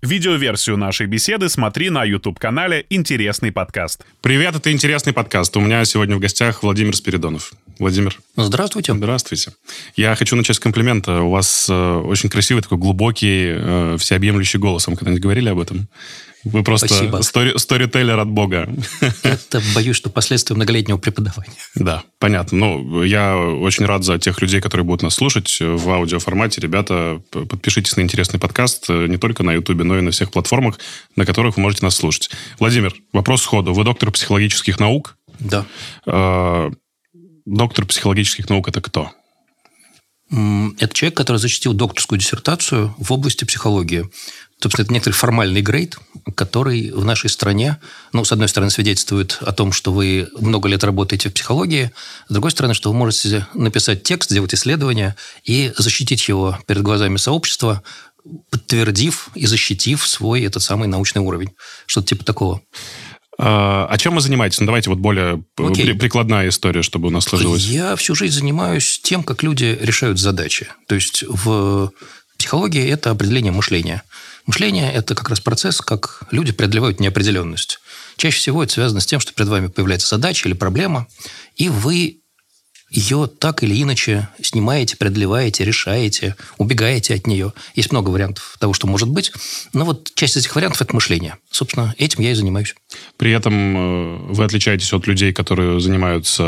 Видеоверсию нашей беседы смотри на YouTube-канале «Интересный подкаст». Привет, это «Интересный подкаст». У меня сегодня в гостях Владимир Спиридонов. Владимир. Здравствуйте. Здравствуйте. Я хочу начать с комплимента. У вас э, очень красивый, такой глубокий, э, всеобъемлющий голос. Вам когда-нибудь говорили об этом? Вы просто стори, сторителлер от Бога. Это, боюсь, что последствия многолетнего преподавания. Да, понятно. Ну, я очень рад за тех людей, которые будут нас слушать в аудиоформате. Ребята, подпишитесь на интересный подкаст э, не только на Ютубе, но и на всех платформах, на которых вы можете нас слушать. Владимир, вопрос сходу. Вы доктор психологических наук? Да. Э, доктор психологических наук – это кто? Это человек, который защитил докторскую диссертацию в области психологии. Собственно, это некоторый формальный грейд, который в нашей стране, ну, с одной стороны, свидетельствует о том, что вы много лет работаете в психологии, с другой стороны, что вы можете написать текст, сделать исследование и защитить его перед глазами сообщества, подтвердив и защитив свой этот самый научный уровень. Что-то типа такого. А, а чем вы занимаетесь? Ну, давайте вот более okay. прикладная история, чтобы у нас сложилось. Я всю жизнь занимаюсь тем, как люди решают задачи. То есть в психологии это определение мышления. Мышление – это как раз процесс, как люди преодолевают неопределенность. Чаще всего это связано с тем, что перед вами появляется задача или проблема, и вы ее так или иначе снимаете, преодолеваете, решаете, убегаете от нее. Есть много вариантов того, что может быть. Но вот часть этих вариантов – это мышление. Собственно, этим я и занимаюсь. При этом э, вы отличаетесь от людей, которые занимаются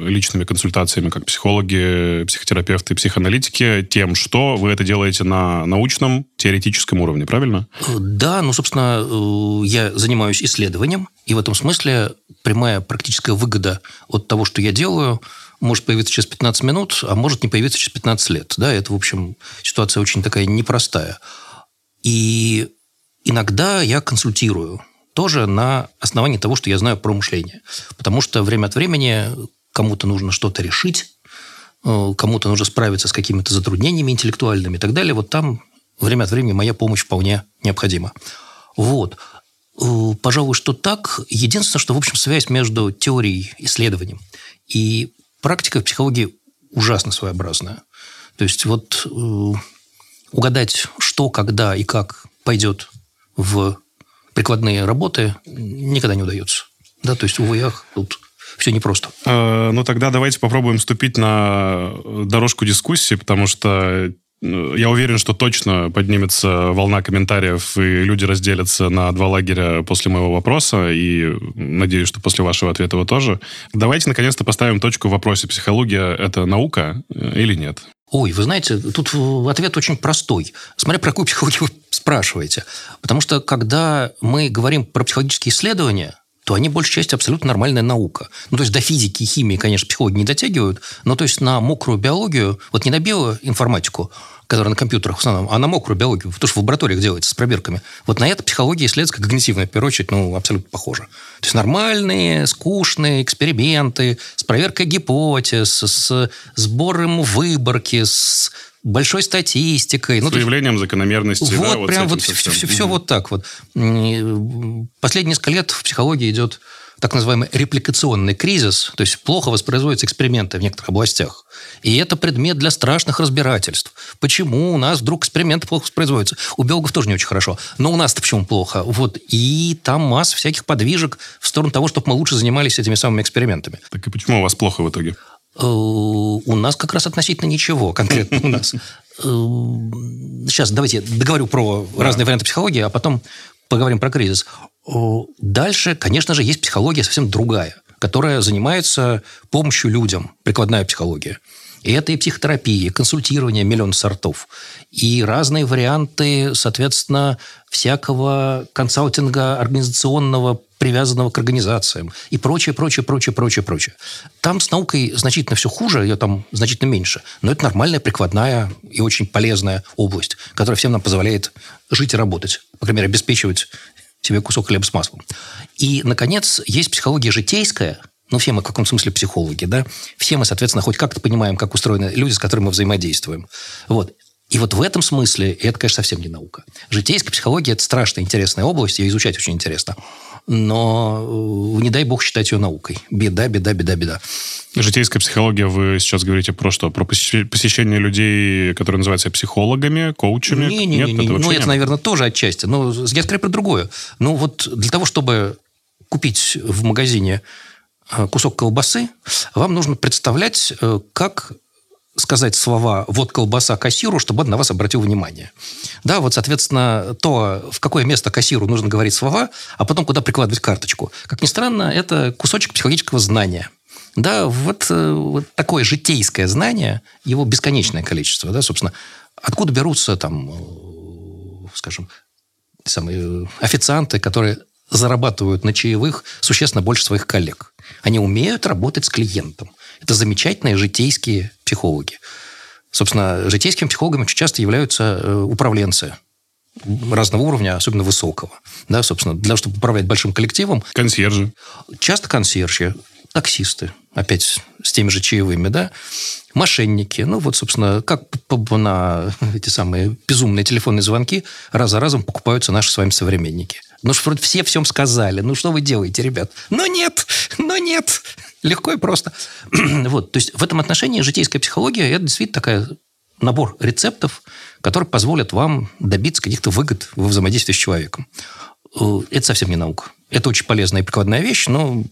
личными консультациями, как психологи, психотерапевты, психоаналитики, тем, что вы это делаете на научном, теоретическом уровне, правильно? Да, ну, собственно, э, я занимаюсь исследованием, и в этом смысле прямая практическая выгода от того, что я делаю – может появиться через 15 минут, а может не появиться через 15 лет. Да, это, в общем, ситуация очень такая непростая. И иногда я консультирую тоже на основании того, что я знаю про мышление. Потому что время от времени кому-то нужно что-то решить, э, кому-то нужно справиться с какими-то затруднениями интеллектуальными и так далее. Вот там время от времени моя помощь вполне необходима. Вот. Э, пожалуй, что так. Единственное, что, в общем, связь между теорией, исследованием и практика в психологии ужасно своеобразная. То есть вот э, угадать, что, когда и как пойдет в прикладные работы никогда не удается. Да, то есть, увы, ах, тут все непросто. Э, ну, тогда давайте попробуем вступить на дорожку дискуссии, потому что я уверен, что точно поднимется волна комментариев, и люди разделятся на два лагеря после моего вопроса, и надеюсь, что после вашего ответа вы тоже. Давайте, наконец-то, поставим точку в вопросе, психология – это наука э, или нет? Ой, вы знаете, тут ответ очень простой. Смотря про какую психологию вы спрашиваете. Потому что, когда мы говорим про психологические исследования, то они большей части абсолютно нормальная наука. Ну, то есть до физики и химии, конечно, психологи не дотягивают, но то есть на мокрую биологию, вот не на биоинформатику, которая на компьютерах в основном, а на мокрую биологию, потому что в лабораториях делается с проверками. Вот на это психология исследовательская когнитивная, в первую очередь, ну, абсолютно похожа. То есть нормальные, скучные эксперименты с проверкой гипотез, с сбором выборки, с большой статистикой. С ну, выявлением закономерности. Вот, да, вот прям вот все, все, все вот так вот. Последние несколько лет в психологии идет так называемый репликационный кризис, то есть плохо воспроизводятся эксперименты в некоторых областях. И это предмет для страшных разбирательств. Почему у нас вдруг эксперименты плохо воспроизводятся? У биологов тоже не очень хорошо. Но у нас-то почему плохо? Вот. И там масса всяких подвижек в сторону того, чтобы мы лучше занимались этими самыми экспериментами. Так и почему у вас плохо в итоге? Э, у нас как раз относительно ничего конкретно у нас. Сейчас э, давайте договорю про разные варианты психологии, а потом поговорим про кризис. Дальше, конечно же, есть психология совсем другая, которая занимается помощью людям, прикладная психология. И это и психотерапия, и консультирование миллион сортов, и разные варианты, соответственно, всякого консалтинга организационного, привязанного к организациям, и прочее, прочее, прочее, прочее, прочее. Там с наукой значительно все хуже, ее там значительно меньше, но это нормальная, прикладная и очень полезная область, которая всем нам позволяет жить и работать, по крайней мере, обеспечивать себе кусок хлеба с маслом. И, наконец, есть психология житейская, ну, все мы в каком смысле психологи, да? Все мы, соответственно, хоть как-то понимаем, как устроены люди, с которыми мы взаимодействуем. Вот. И вот в этом смысле это, конечно, совсем не наука. Житейская психология – это страшно интересная область, ее изучать очень интересно. Но не дай бог считать ее наукой. Беда, беда, беда, беда. Житейская психология, вы сейчас говорите про что? Про посещение людей, которые называются психологами, коучами? Не, не, нет, не, не. это ну вообще это, нет? наверное, тоже отчасти. Но я скорее про другое. Ну вот для того, чтобы купить в магазине э, кусок колбасы, вам нужно представлять, э, как сказать слова «вот колбаса кассиру», чтобы он на вас обратил внимание. Да, вот, соответственно, то, в какое место кассиру нужно говорить слова, а потом куда прикладывать карточку. Как ни странно, это кусочек психологического знания. Да, вот, э, вот такое житейское знание, его бесконечное количество, да, собственно, откуда берутся там, э, скажем, самые официанты, которые зарабатывают на чаевых существенно больше своих коллег. Они умеют работать с клиентом. Это замечательные житейские психологи. Собственно, житейскими психологами очень часто являются э, управленцы разного уровня, особенно высокого. Да, собственно, для того, чтобы управлять большим коллективом, Консьержи. часто консьержи, таксисты, опять с теми же чаевыми, да, мошенники. Ну, вот, собственно, как на эти самые безумные телефонные звонки раз за разом покупаются наши с вами современники. Ну, что вроде все всем сказали. Ну, что вы делаете, ребят? Но нет, но нет. Легко и просто. вот, то есть в этом отношении житейская психология – это действительно такая набор рецептов, которые позволят вам добиться каких-то выгод во взаимодействии с человеком. Э, Это совсем не наука. Это очень полезная и прикладная вещь, но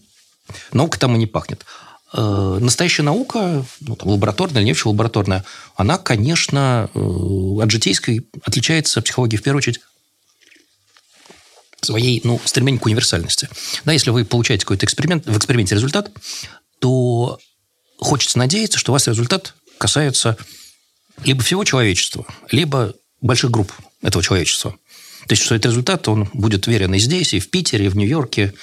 наука там и не пахнет. Э, Настоящая наука, ну, там, лабораторная или не очень лабораторная, она, конечно, э, от житейской отличается психологией в первую очередь своей, ну, стремлением к универсальности. Да, если вы получаете какой-то эксперимент, в эксперименте результат, то хочется надеяться, что у вас результат касается либо всего человечества, либо больших групп этого человечества. То есть, что этот результат, он будет верен и здесь, и в Питере, и в Нью-Йорке,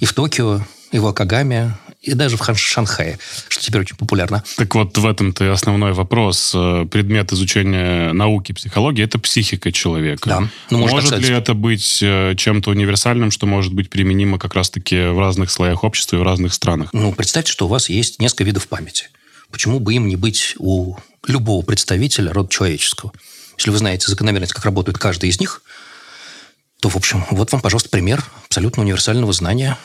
и в Токио, и в Акагаме, и даже в Шанхае, что теперь очень популярно. Так вот, в этом-то и основной вопрос. Э, Предмет изучения науки психологии – это психика человека. Да. Ну, может ли это быть э, чем-то универсальным, что может быть применимо как раз-таки в разных слоях общества и в разных странах? Ну, представьте, что у вас есть несколько видов памяти. Почему бы им не быть у любого представителя рода человеческого? Если вы знаете закономерность, как работает каждый из них, то, в общем, вот вам, пожалуйста, пример абсолютно универсального знания.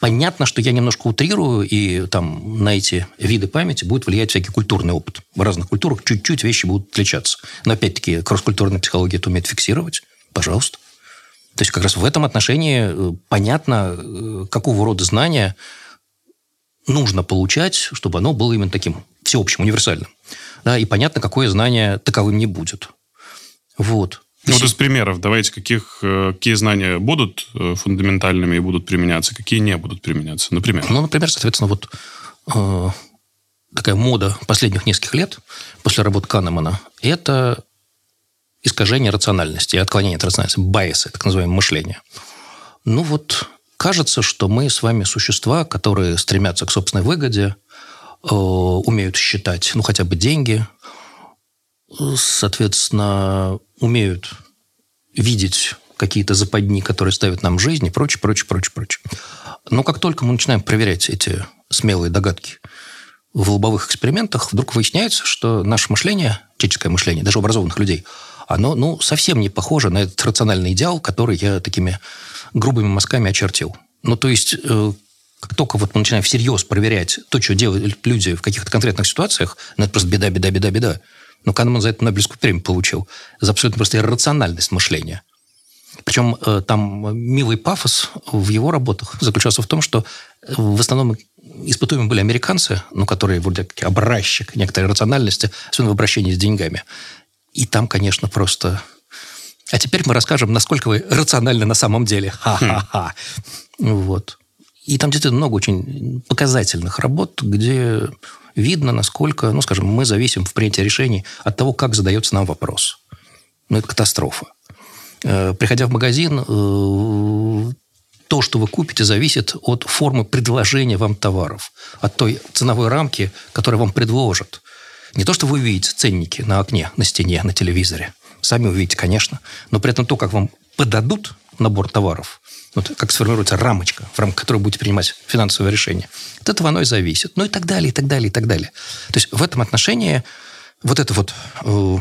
Понятно, что я немножко утрирую, и там на эти виды памяти будет влиять всякий культурный опыт. В разных культурах чуть-чуть вещи будут отличаться. Но, опять-таки, кросс-культурная психология это умеет фиксировать. Пожалуйста. То есть как раз в этом отношении э, понятно, э, какого рода знания нужно получать, чтобы оно было именно таким всеобщим, универсальным. Да, и понятно, какое знание таковым не будет. Вот. Ну, вот из примеров давайте, каких, э, какие знания будут э, фундаментальными и будут применяться, какие не будут применяться, например. Ну, например, соответственно, вот э, такая мода последних нескольких лет после работы Канемана – это искажение рациональности отклонение от рациональности, байесы, так называемое мышление. Ну вот, кажется, что мы с вами существа, которые стремятся к собственной выгоде, э, умеют считать, ну, хотя бы деньги, соответственно, умеют видеть какие-то западни, которые ставят нам жизнь и прочее, прочее, прочее, прочее. Но как только мы начинаем проверять эти смелые догадки в лобовых экспериментах, вдруг выясняется, что наше мышление, человеческое мышление, даже образованных людей, оно ну, совсем не похоже на этот рациональный идеал, который я такими грубыми мазками очертил. Ну, то есть, э, как только вот мы начинаем всерьез проверять то, что делают люди в каких-то конкретных ситуациях, ну, это просто беда, беда, беда, беда. Но Канеман за это Нобелевскую премию получил. За абсолютно просто иррациональность мышления. Причем э, там милый пафос в его работах заключался в том, что э, в основном испытуемые были американцы, ну, которые вроде как образчик некоторой рациональности, особенно в обращении с деньгами. И там, конечно, просто... А теперь мы расскажем, насколько вы рациональны на самом деле. Ха-ха-ха. Вот. И там действительно много очень показательных работ, где видно, насколько, ну, скажем, мы зависим в принятии решений от того, как задается нам вопрос. Ну, это катастрофа. Э, Приходя в магазин, э, то, что вы купите, зависит от формы предложения вам товаров, от той ценовой рамки, которую вам предложат. Не то, что вы увидите ценники на окне, на стене, на телевизоре. Сами увидите, конечно. Но при этом то, как вам подадут набор товаров, вот как сформируется рамочка, в рамках которой будете принимать финансовое решение, от этого оно и зависит. Ну и так далее, и так далее, и так далее. То есть в этом отношении вот это вот, э,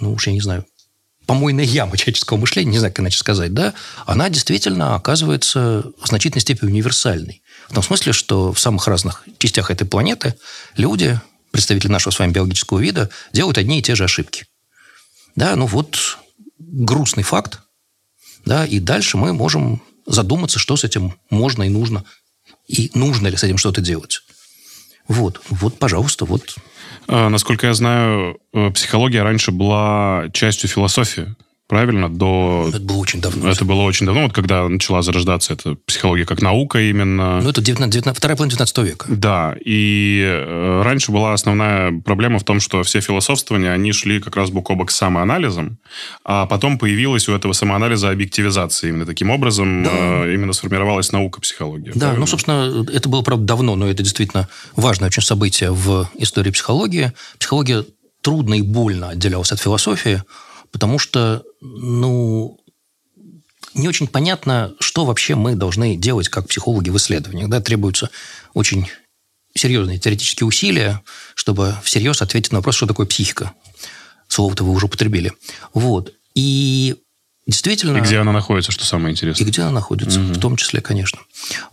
ну уж я не знаю, помойная яма человеческого мышления, не знаю, как иначе сказать, да, она действительно оказывается в значительной степени универсальной. В том смысле, что в самых разных частях этой планеты люди, представители нашего с вами биологического вида, делают одни и те же ошибки. Да, ну вот грустный факт, да, и дальше мы можем задуматься, что с этим можно и нужно, и нужно ли с этим что-то делать. Вот, вот, пожалуйста, вот. А, насколько я знаю, э, психология раньше была частью философии правильно? До... Это было очень давно. Это было очень давно, вот когда начала зарождаться эта психология как наука именно. Ну, это 19, 19, вторая половина 19 века. Да, и э, раньше была основная проблема в том, что все философствования, они шли как раз бок о бок с самоанализом, а потом появилась у этого самоанализа объективизация. Именно таким образом да. э, именно сформировалась наука психологии. Да, правильно? ну, собственно, это было, правда, давно, но это действительно важное очень событие в истории психологии. Психология трудно и больно отделялась от философии, потому что, ну, не очень понятно, что вообще мы должны делать как психологи в исследованиях. Да, требуются очень серьезные теоретические усилия, чтобы всерьез ответить на вопрос, что такое психика. Слово-то вы уже употребили. Вот. И действительно... И где она находится, что самое интересное. И где она находится, угу. в том числе, конечно.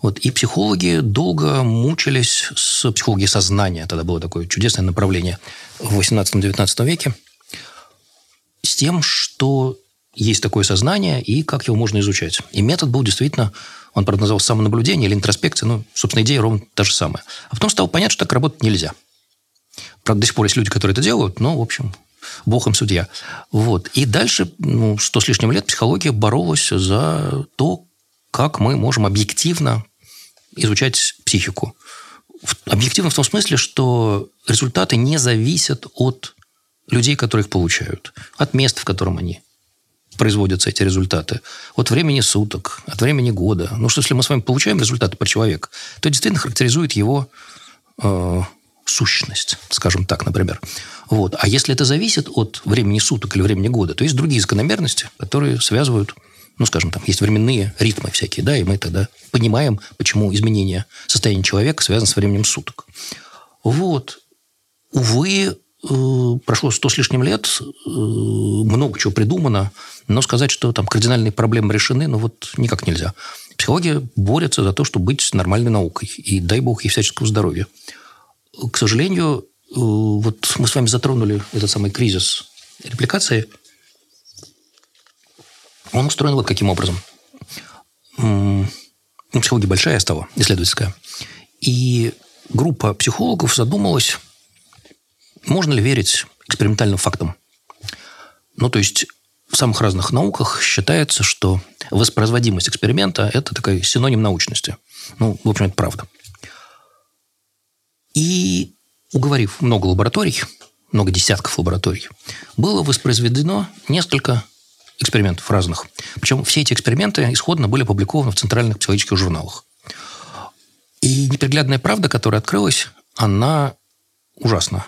Вот. И психологи долго мучились с психологией сознания. Тогда было такое чудесное направление в 18-19 веке с тем, что есть такое сознание и как его можно изучать. И метод был действительно, он, правда, назывался самонаблюдение или интроспекция, ну, собственно, идея ровно та же самая. А потом стало понятно, что так работать нельзя. Правда, до сих пор есть люди, которые это делают, но, в общем, бог им судья. Вот. И дальше, ну, сто с лишним лет психология боролась за то, как мы можем объективно изучать психику. Объективно в том смысле, что результаты не зависят от людей, которые их получают, от места, в котором они производятся эти результаты, от времени суток, от времени года. Ну что, если мы с вами получаем результаты про человека, то действительно характеризует его э, сущность, скажем так, например. Вот. А если это зависит от времени суток или времени года, то есть другие закономерности, которые связывают, ну, скажем, там есть временные ритмы всякие, да, и мы тогда понимаем, почему изменение состояния человека связано с временем суток. Вот. Увы, прошло сто с лишним лет, э, много чего придумано, но сказать, что там кардинальные проблемы решены, ну вот никак нельзя. Психология борется за то, чтобы быть нормальной наукой. И дай бог ей всяческого здоровья. К сожалению, э, вот мы с вами затронули этот самый кризис репликации. Он устроен вот каким образом. Ну, психология большая стала, исследовательская. И группа психологов задумалась можно ли верить экспериментальным фактам? Ну, то есть в самых разных науках считается, что воспроизводимость эксперимента – это такой синоним научности. Ну, в общем, это правда. И уговорив много лабораторий, много десятков лабораторий, было воспроизведено несколько экспериментов разных. Причем все эти эксперименты исходно были опубликованы в центральных психологических журналах. И неприглядная правда, которая открылась, она ужасна.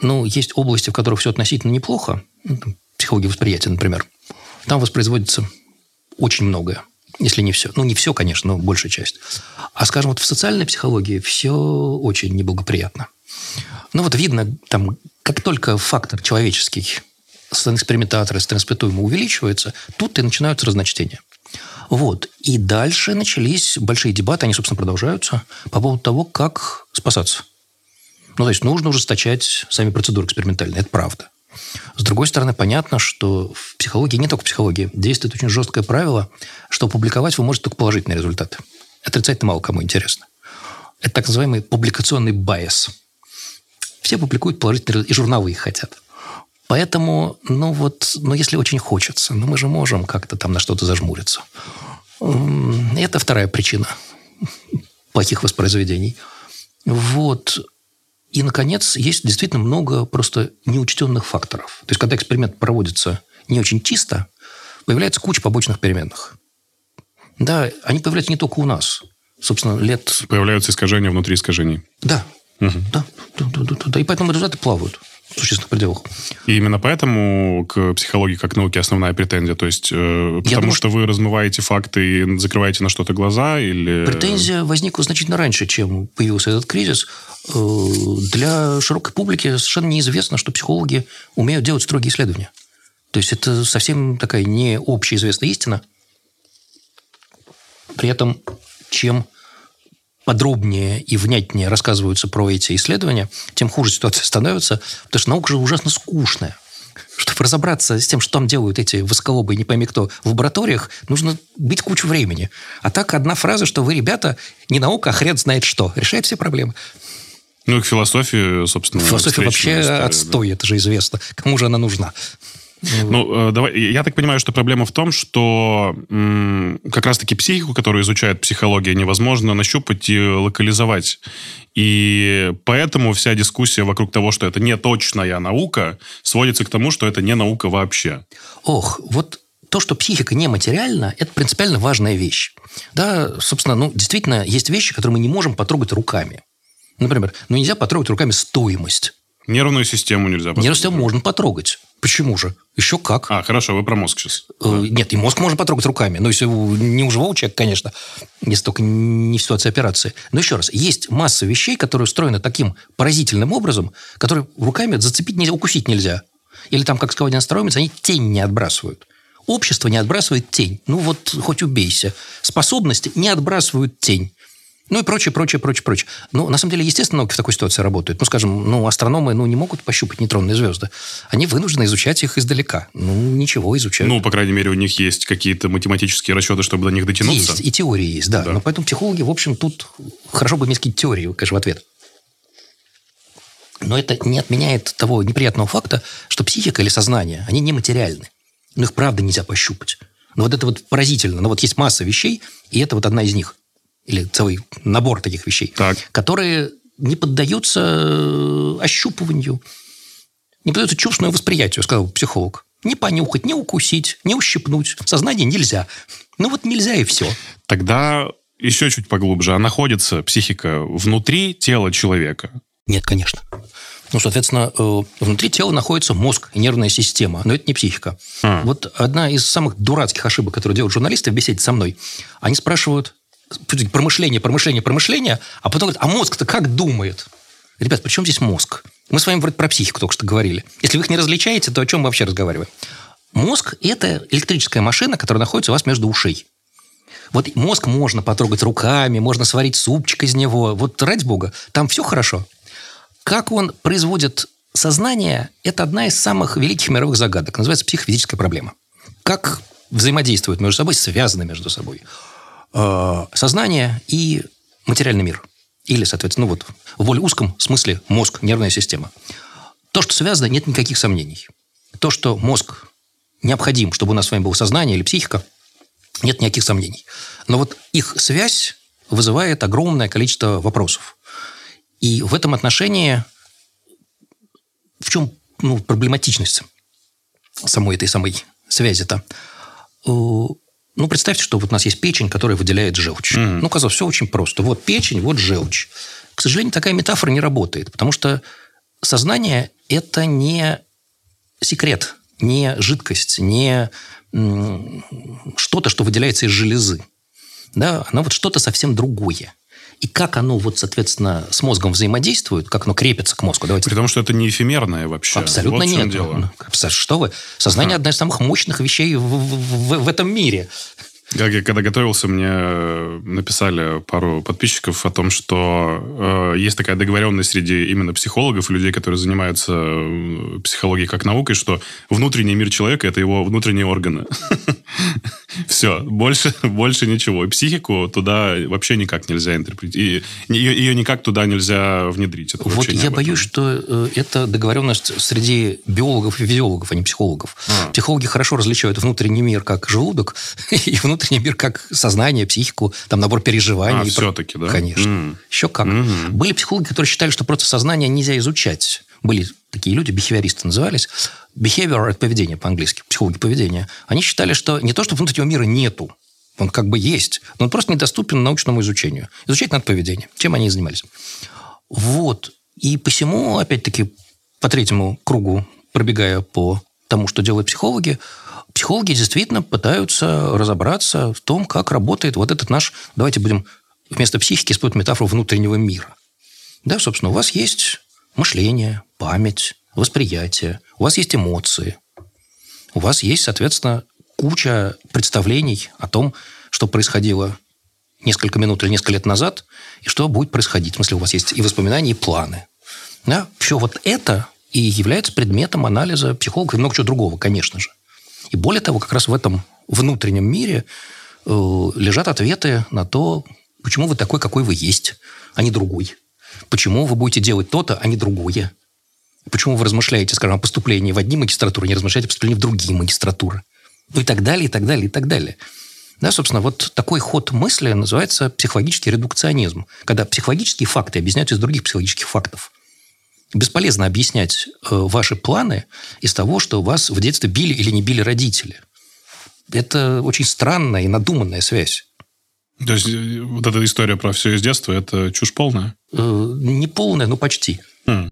Ну, есть области, в которых все относительно неплохо, ну, психология восприятия, например. Там воспроизводится очень многое, если не все. Ну, не все, конечно, но большая часть. А, скажем, вот в социальной психологии все очень неблагоприятно. Ну, вот видно, там, как только фактор человеческий с экспериментатора, с транспетуема увеличивается, тут и начинаются разночтения. Вот. И дальше начались большие дебаты, они, собственно, продолжаются, по поводу того, как спасаться – ну, то есть нужно ужесточать сами процедуры экспериментальные, это правда. С другой стороны, понятно, что в психологии, не только в психологии, действует очень жесткое правило, что публиковать вы можете только положительные результаты. Отрицательно мало кому интересно. Это так называемый публикационный байс. Все публикуют положительные результаты, и журналы их хотят. Поэтому, ну вот, ну если очень хочется, ну мы же можем как-то там на что-то зажмуриться. Это вторая причина плохих воспроизведений. Вот. И, наконец, есть действительно много просто неучтенных факторов. То есть, когда эксперимент проводится не очень чисто, появляется куча побочных переменных. Да, они появляются не только у нас. Собственно, лет... Появляются искажения внутри искажений. Да. Угу. Да, да, да, да, да. И поэтому результаты плавают существенных пределах. И именно поэтому к психологии как науке основная претензия? То есть, э, потому думаю, что вы размываете факты и закрываете на что-то глаза? Или... Претензия возникла значительно раньше, чем появился этот кризис. Э, для широкой публики совершенно неизвестно, что психологи умеют делать строгие исследования. То есть это совсем такая не общеизвестная истина. При этом, чем подробнее и внятнее рассказываются про эти исследования, тем хуже ситуация становится, потому что наука же ужасно скучная. Чтобы разобраться с тем, что там делают эти восколобы, не пойми кто, в лабораториях, нужно быть кучу времени. А так одна фраза, что вы, ребята, не наука, а хрен знает что. Решает все проблемы. Ну, и к философии, собственно, Философия вообще история, отстой, да. это же известно. Кому же она нужна? Ну, э, давай, я так понимаю, что проблема в том, что м, как раз-таки психику, которую изучает психология, невозможно нащупать и локализовать. И поэтому вся дискуссия вокруг того, что это не точная наука, сводится к тому, что это не наука вообще. Ох, вот то, что психика нематериальна, это принципиально важная вещь. Да, собственно, ну, действительно, есть вещи, которые мы не можем потрогать руками. Например, ну, нельзя потрогать руками стоимость. Нервную систему нельзя потрогать. Нервную систему можно потрогать. Почему же? Еще как. А, хорошо, вы про мозг сейчас. Э, нет, и мозг можно потрогать руками. Но если не у живого человека, конечно, если только не в ситуации операции. Но еще раз, есть масса вещей, которые устроены таким поразительным образом, которые руками зацепить нельзя, укусить нельзя. Или там, как сказал один старомец, они тень не отбрасывают. Общество не отбрасывает тень. Ну вот хоть убейся. Способности не отбрасывают тень. Ну и прочее, прочее, прочее, прочее. Ну, на самом деле, естественно, науки в такой ситуации работают. Ну, скажем, ну, астрономы ну, не могут пощупать нейтронные звезды. Они вынуждены изучать их издалека. Ну, ничего, изучают. Ну, по крайней мере, у них есть какие-то математические расчеты, чтобы до них дотянуться. Есть, и теории есть, да. да. Но поэтому психологи, в общем, тут хорошо бы иметь какие-то теории, конечно, в ответ. Но это не отменяет того неприятного факта, что психика или сознание, они нематериальны. Но их правда нельзя пощупать. Но вот это вот поразительно. Но вот есть масса вещей, и это вот одна из них или целый набор таких вещей, так. которые не поддаются э, ощупыванию, не поддаются чувственному восприятию, сказал психолог. Не понюхать, не укусить, не ущипнуть. Сознание нельзя. Ну вот нельзя и все. Тогда еще чуть поглубже. А находится психика внутри тела человека? Нет, конечно. Ну, соответственно, э, внутри тела находится мозг и нервная система, но это не психика. А. Вот одна из самых дурацких ошибок, которые делают журналисты в беседе со мной, они спрашивают, промышление, промышление, промышление, а потом говорят, а мозг-то как думает? Ребят, при чем здесь мозг? Мы с вами вроде про психику только что говорили. Если вы их не различаете, то о чем мы вообще разговариваем? Мозг – это электрическая машина, которая находится у вас между ушей. Вот мозг можно потрогать руками, можно сварить супчик из него. Вот ради бога, там все хорошо. Как он производит сознание, это одна из самых великих мировых загадок. Называется психофизическая проблема. Как взаимодействуют между собой, связаны между собой. Э, сознание и материальный мир. Или, соответственно, ну вот в более узком смысле мозг, нервная система. То, что связано, нет никаких сомнений. То, что мозг необходим, чтобы у нас с вами было сознание или психика, нет никаких сомнений. Но вот их связь вызывает огромное количество вопросов. И в этом отношении в чем ну, проблематичность самой этой самой связи-то? Ну, представьте, что вот у нас есть печень, которая выделяет желчь. Mm. Ну, казалось, все очень просто. Вот печень, вот желчь. К сожалению, такая метафора не работает, потому что сознание – это не секрет, не жидкость, не что-то, что выделяется из железы. Да, оно вот что-то совсем другое. И как оно, вот, соответственно, с мозгом взаимодействует, как оно крепится к мозгу. Давайте. При том, что это не эфемерное вообще. Абсолютно вот нет. Дело. Что вы? Сознание ага. одна из самых мощных вещей в, в, в этом мире. Как я когда готовился, мне э, написали пару подписчиков о том, что э, есть такая договоренность среди именно психологов людей, которые занимаются э, психологией как наукой, что внутренний мир человека – это его внутренние органы. Все, больше, больше ничего. И психику туда вообще никак нельзя интерпретировать. Ее, ее никак туда нельзя внедрить. Это вот я боюсь, что э, это договоренность среди биологов и физиологов, а не психологов. А. Психологи хорошо различают внутренний мир как желудок и внутренний мир как сознание, психику, там набор переживаний. А, все-таки, да? Конечно. Mm. Еще как. Mm-hmm. Были психологи, которые считали, что просто сознание нельзя изучать. Были такие люди, бихевиористы назывались. Behavior – это поведение по-английски, психологи поведения. Они считали, что не то, что внутреннего мира нету, он как бы есть, но он просто недоступен научному изучению. Изучать надо поведение. Чем они и занимались. Вот. И посему, опять-таки, по третьему кругу, пробегая по тому, что делают психологи, психологи действительно пытаются разобраться в том, как работает вот этот наш, давайте будем вместо психики использовать метафору внутреннего мира. Да, собственно, у вас есть мышление, память, восприятие, у вас есть эмоции. у вас есть, соответственно, куча представлений о том, что происходило несколько минут или несколько лет назад, и что будет происходить. В смысле, у вас есть и воспоминания, и планы. Да? Все вот это и является предметом анализа психологов и много чего другого, конечно же. И более того, как раз в этом внутреннем мире э, лежат ответы на то, почему вы такой, какой вы есть, а не другой. Почему вы будете делать то-то, а не другое. Почему вы размышляете, скажем, о поступлении в одни магистратуры, не размышляете о поступлении в другие магистратуры. Ну и так далее, и так далее, и так далее. Да, собственно, вот такой ход мысли называется психологический редукционизм, когда психологические факты объясняются из других психологических фактов. Бесполезно объяснять э, ваши планы из того, что вас в детстве били или не били родители. Это очень странная и надуманная связь. То есть э, вот эта история про все из детства – это чушь полная? Э, не полная, но почти. Хм.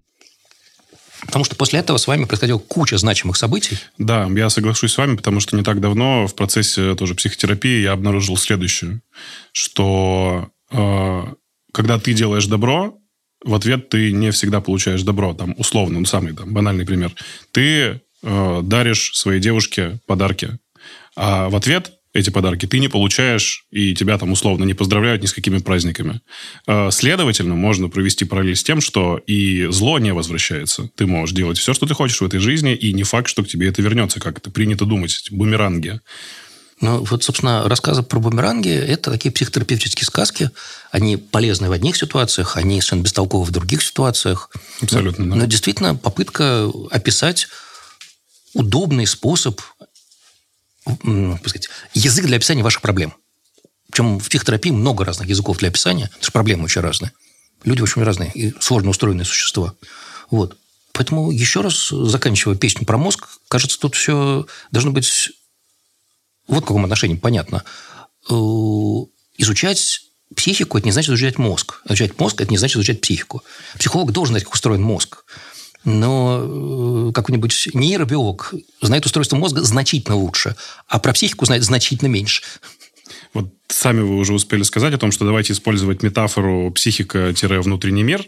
Потому что после этого с вами происходила куча значимых событий. Да, я соглашусь с вами, потому что не так давно в процессе тоже психотерапии я обнаружил следующее, что э, когда ты делаешь добро, в ответ ты не всегда получаешь добро. Там, условно, ну, самый там, банальный пример. Ты э, даришь своей девушке подарки, а в ответ эти подарки ты не получаешь, и тебя там условно не поздравляют ни с какими праздниками. А, следовательно, можно провести параллель с тем, что и зло не возвращается. Ты можешь делать все, что ты хочешь в этой жизни, и не факт, что к тебе это вернется, как это принято думать, бумеранги. Ну, вот, собственно, рассказы про бумеранги – это такие психотерапевтические сказки. Они полезны в одних ситуациях, они совершенно бестолковы в других ситуациях. Абсолютно, но, да. Но действительно попытка описать удобный способ сказать, язык для описания ваших проблем. Причем в психотерапии много разных языков для описания, потому что проблемы очень разные. Люди очень разные и сложно устроенные существа. Вот. Поэтому еще раз, заканчивая песню про мозг, кажется, тут все должно быть вот в каком отношении понятно. Э, изучать психику – это не значит изучать мозг. Изучать мозг – это не значит изучать психику. Психолог должен знать, как устроен мозг но э, какой-нибудь нейробиолог знает устройство мозга значительно лучше, а про психику знает значительно меньше. Вот сами вы уже успели сказать о том, что давайте использовать метафору психика-внутренний мир.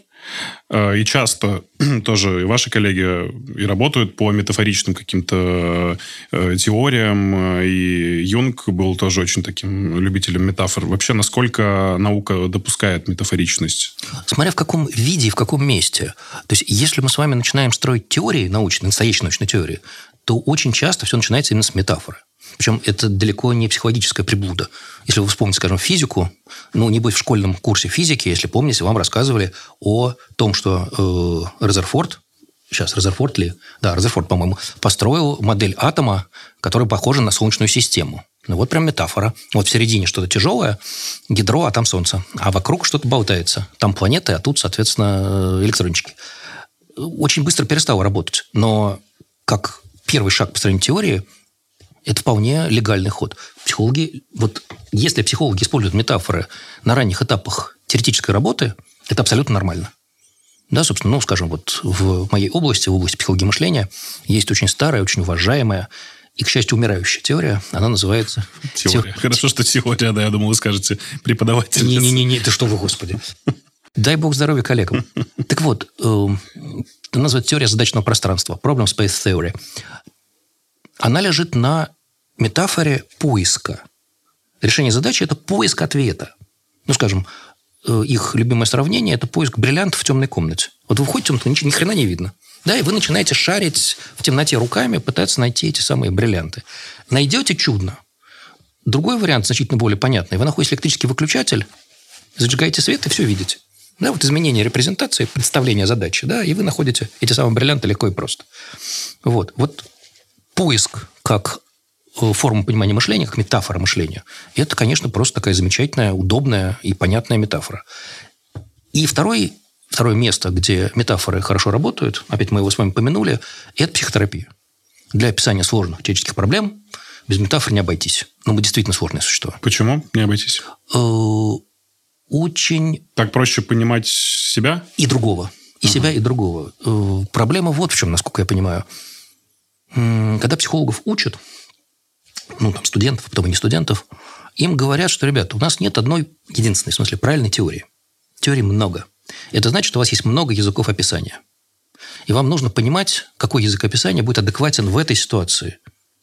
Э, и часто тоже и ваши коллеги и работают по метафоричным каким-то э, теориям. И Юнг был тоже очень таким любителем метафор. Вообще, насколько наука допускает метафоричность? Смотря в каком виде и в каком месте. То есть, если мы с вами начинаем строить теории научные, настоящие научные теории, то очень часто все начинается именно с метафоры. Причем это далеко не психологическая приблуда. Если вы вспомните, скажем, физику, ну, не быть в школьном курсе физики, если помните, вам рассказывали о том, что э, Резерфорд, сейчас Резерфорд ли? Да, Резерфорд, по-моему, построил модель атома, которая похожа на Солнечную систему. Ну, вот прям метафора. Вот в середине что-то тяжелое, ядро, а там Солнце. А вокруг что-то болтается. Там планеты, а тут, соответственно, электрончики. Очень быстро перестало работать. Но как первый шаг по строению теории – это вполне легальный ход. Психологи, вот если психологи используют метафоры на ранних этапах теоретической работы, это абсолютно нормально. Да, собственно, ну, скажем, вот в моей области, в области психологии мышления, есть очень старая, очень уважаемая и, к счастью, умирающая теория. Она называется... Теория. Те... Хорошо, что теория, да, я думал, вы скажете преподаватель. Не-не-не, ты что вы, господи. Дай бог здоровья коллегам. Так вот, эм, это называется теория задачного пространства, Problem Space Theory. Она лежит на метафоре поиска. Решение задачи – это поиск ответа. Ну, скажем, э, их любимое сравнение – это поиск бриллиантов в темной комнате. Вот вы входите в комнату, ни хрена не видно. Да, и вы начинаете шарить в темноте руками, пытаться найти эти самые бриллианты. Найдете чудно. Другой вариант, значительно более понятный. Вы находите электрический выключатель, зажигаете свет и все видите. Да, вот изменение репрезентации, представление задачи, да, и вы находите эти самые бриллианты легко и просто. Вот. Вот поиск как Э, форму понимания мышления, как метафора мышления, это, конечно, просто такая замечательная, удобная и понятная метафора. И второй, второе место, где метафоры хорошо работают, опять мы его с вами помянули, это психотерапия. Для описания сложных человеческих проблем без метафор не обойтись. Но мы действительно сложные существа. Почему не обойтись? Очень... Так проще понимать себя? И другого. И угу. себя, и другого. Э, проблема вот в чем, насколько я понимаю. Когда психологов учат, ну, там, студентов, а потом и не студентов, им говорят, что, ребята, у нас нет одной единственной, в смысле, правильной теории. Теорий много. Это значит, что у вас есть много языков описания. И вам нужно понимать, какой язык описания будет адекватен в этой ситуации.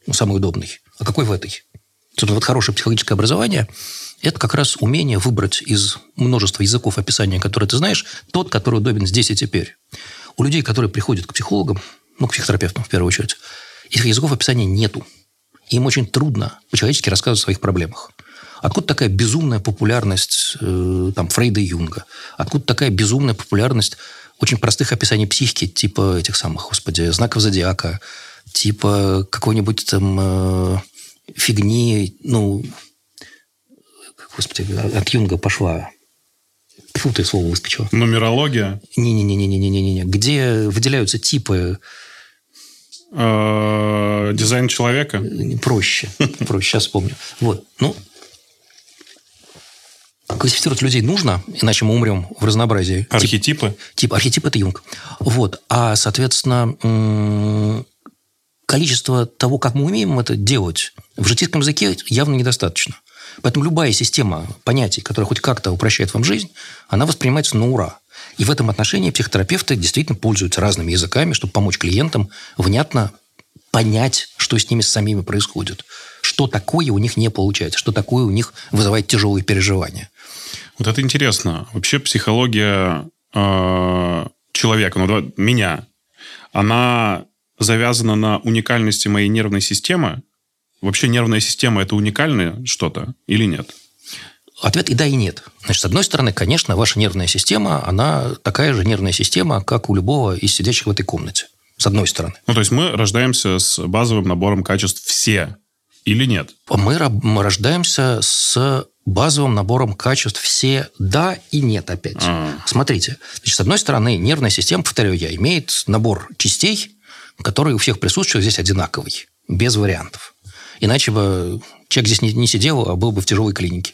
ну, самый удобный, а какой в этой. Собственно, вот хорошее психологическое образование – это как раз умение выбрать из множества языков описания, которые ты знаешь, тот, который удобен здесь и теперь. У людей, которые приходят к психологам, ну, к психотерапевтам в первую очередь, этих языков описания нету. Им очень трудно по-человечески рассказывать о своих проблемах. Откуда такая безумная популярность э, там, Фрейда и Юнга? Откуда такая безумная популярность очень простых описаний психики, типа этих самых, господи, знаков зодиака, типа какой-нибудь там э, фигни, ну, господи, от Юнга пошла. Фу, ты слово выскочило. Нумерология? Не-не-не-не-не-не-не. Где выделяются типы Э, дизайн человека? Проще. Проще, сейчас вспомню. Вот. Ну, классифицировать людей нужно, иначе мы умрем в разнообразии. Архетипы? Тип, тип архетип – это Юнг. Вот. А, соответственно, количество того, как мы умеем это делать, в житейском языке явно недостаточно. Поэтому любая система понятий, которая хоть как-то упрощает вам жизнь, она воспринимается на ура. И в этом отношении психотерапевты действительно пользуются разными языками, чтобы помочь клиентам внятно понять, что с ними с самими происходит. Что такое у них не получается, что такое у них вызывает тяжелые переживания. Вот это интересно. Вообще психология э, человека, ну, меня, она завязана на уникальности моей нервной системы. Вообще нервная система – это уникальное что-то или нет? Ответ и да, и нет. Значит, с одной стороны, конечно, ваша нервная система, она такая же нервная система, как у любого из сидящих в этой комнате. С одной стороны. Ну, то есть мы рождаемся с базовым набором качеств все или нет? Мы, мы рождаемся с базовым набором качеств все да и нет опять. А-а-а. Смотрите. Значит, с одной стороны, нервная система, повторяю я, имеет набор частей, которые у всех присутствуют здесь одинаковый, без вариантов. Иначе бы человек здесь не, не сидел, а был бы в тяжелой клинике.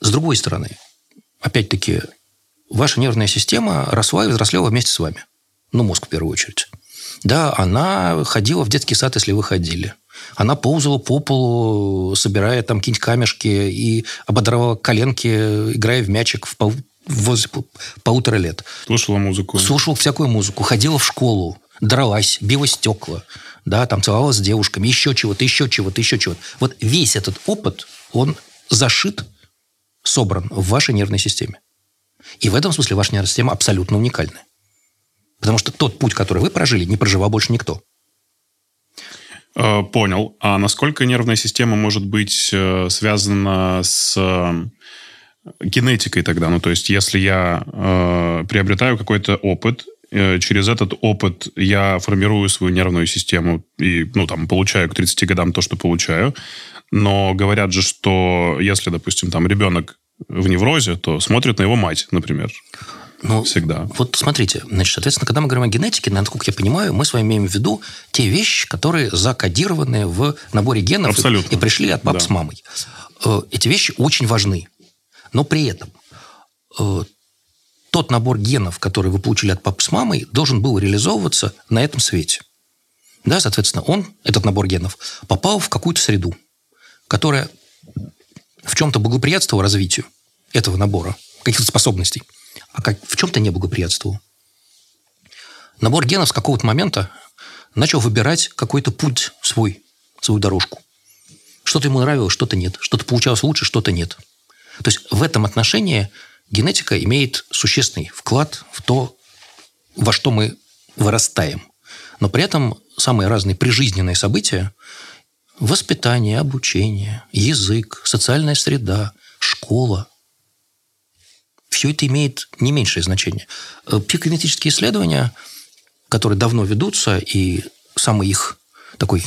С другой стороны, опять-таки, ваша нервная система росла и взрослела вместе с вами. Ну, мозг в первую очередь. Да, она ходила в детский сад, если вы ходили. Она ползала по полу, собирая там какие-нибудь камешки и ободрывала коленки, играя в мячик в пол, возле полутора лет. Слушала музыку. Слушала всякую музыку. Ходила в школу, дралась, била стекла. Да, там целовалась с девушками, еще чего-то, еще чего-то, еще чего-то. Вот весь этот опыт, он зашит собран в вашей нервной системе. И в этом смысле ваша нервная система абсолютно уникальна. Потому что тот путь, который вы прожили, не проживал больше никто. Э, понял. А насколько нервная система может быть э, связана с э, генетикой тогда? Ну, то есть, если я э, приобретаю какой-то опыт, через этот опыт я формирую свою нервную систему и, ну, там, получаю к 30 годам то, что получаю, но говорят же, что если, допустим, там ребенок в неврозе, то смотрит на его мать, например. Ну, всегда. Вот смотрите, значит, соответственно, когда мы говорим о генетике, насколько я понимаю, мы с вами имеем в виду те вещи, которые закодированы в наборе генов Абсолютно. и пришли от пап да. с мамой. Э, эти вещи очень важны. Но при этом э, тот набор генов, который вы получили от папы с мамой, должен был реализовываться на этом свете. Да, соответственно, он, этот набор генов, попал в какую-то среду которая в чем-то благоприятствовала развитию этого набора, каких-то способностей, а как, в чем-то не благоприятствовал. Набор генов с какого-то момента начал выбирать какой-то путь свой, свою дорожку. Что-то ему нравилось, что-то нет. Что-то получалось лучше, что-то нет. То есть в этом отношении генетика имеет существенный вклад в то, во что мы вырастаем. Но при этом самые разные прижизненные события Воспитание, обучение, язык, социальная среда, школа. Все это имеет не меньшее значение. Э, психогенетические исследования, которые давно ведутся, и самый их такой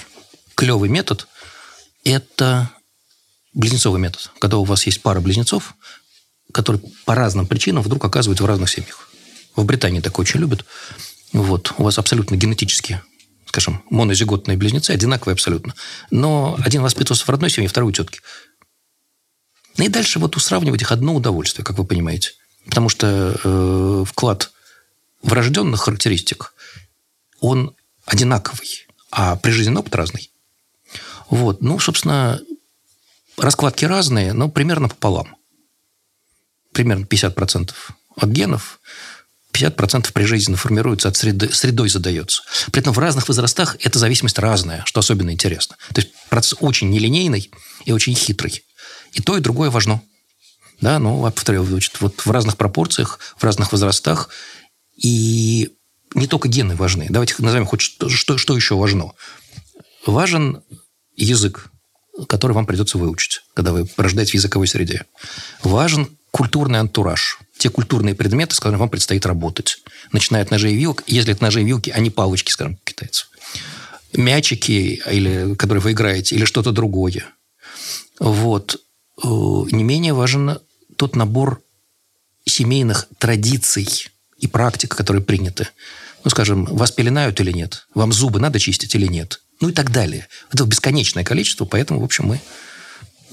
клевый метод – это близнецовый метод. Когда у вас есть пара близнецов, которые по разным причинам вдруг оказываются в разных семьях. В Британии такое очень любят. Вот. У вас абсолютно генетически скажем, монозиготные близнецы, одинаковые абсолютно. Но один воспитывался в родной семье, второй у тетки. И дальше вот сравнивать их одно удовольствие, как вы понимаете. Потому что э, вклад врожденных характеристик, он одинаковый, а прижизненный опыт разный. Вот. Ну, собственно, раскладки разные, но примерно пополам. Примерно 50% от генов 50% прижизненно формируется от среды, средой задается. При этом в разных возрастах эта зависимость разная, что особенно интересно. То есть процесс очень нелинейный и очень хитрый. И то, и другое важно. Да, ну, повторяю, значит, вот в разных пропорциях, в разных возрастах. И не только гены важны. Давайте назовем хоть что, что, что еще важно. Важен язык, который вам придется выучить, когда вы рождаетесь в языковой среде. Важен культурный антураж. Те культурные предметы, с которыми вам предстоит работать. Начиная от ножей и вилок. Если это ножи и вилки, а не палочки, скажем, китайцев. Мячики, или, которые вы играете, или что-то другое. Вот. Э, не менее важен тот набор семейных традиций и практик, которые приняты. Ну, скажем, вас пеленают или нет? Вам зубы надо чистить или нет? Ну и так далее. Это бесконечное количество, поэтому, в общем, мы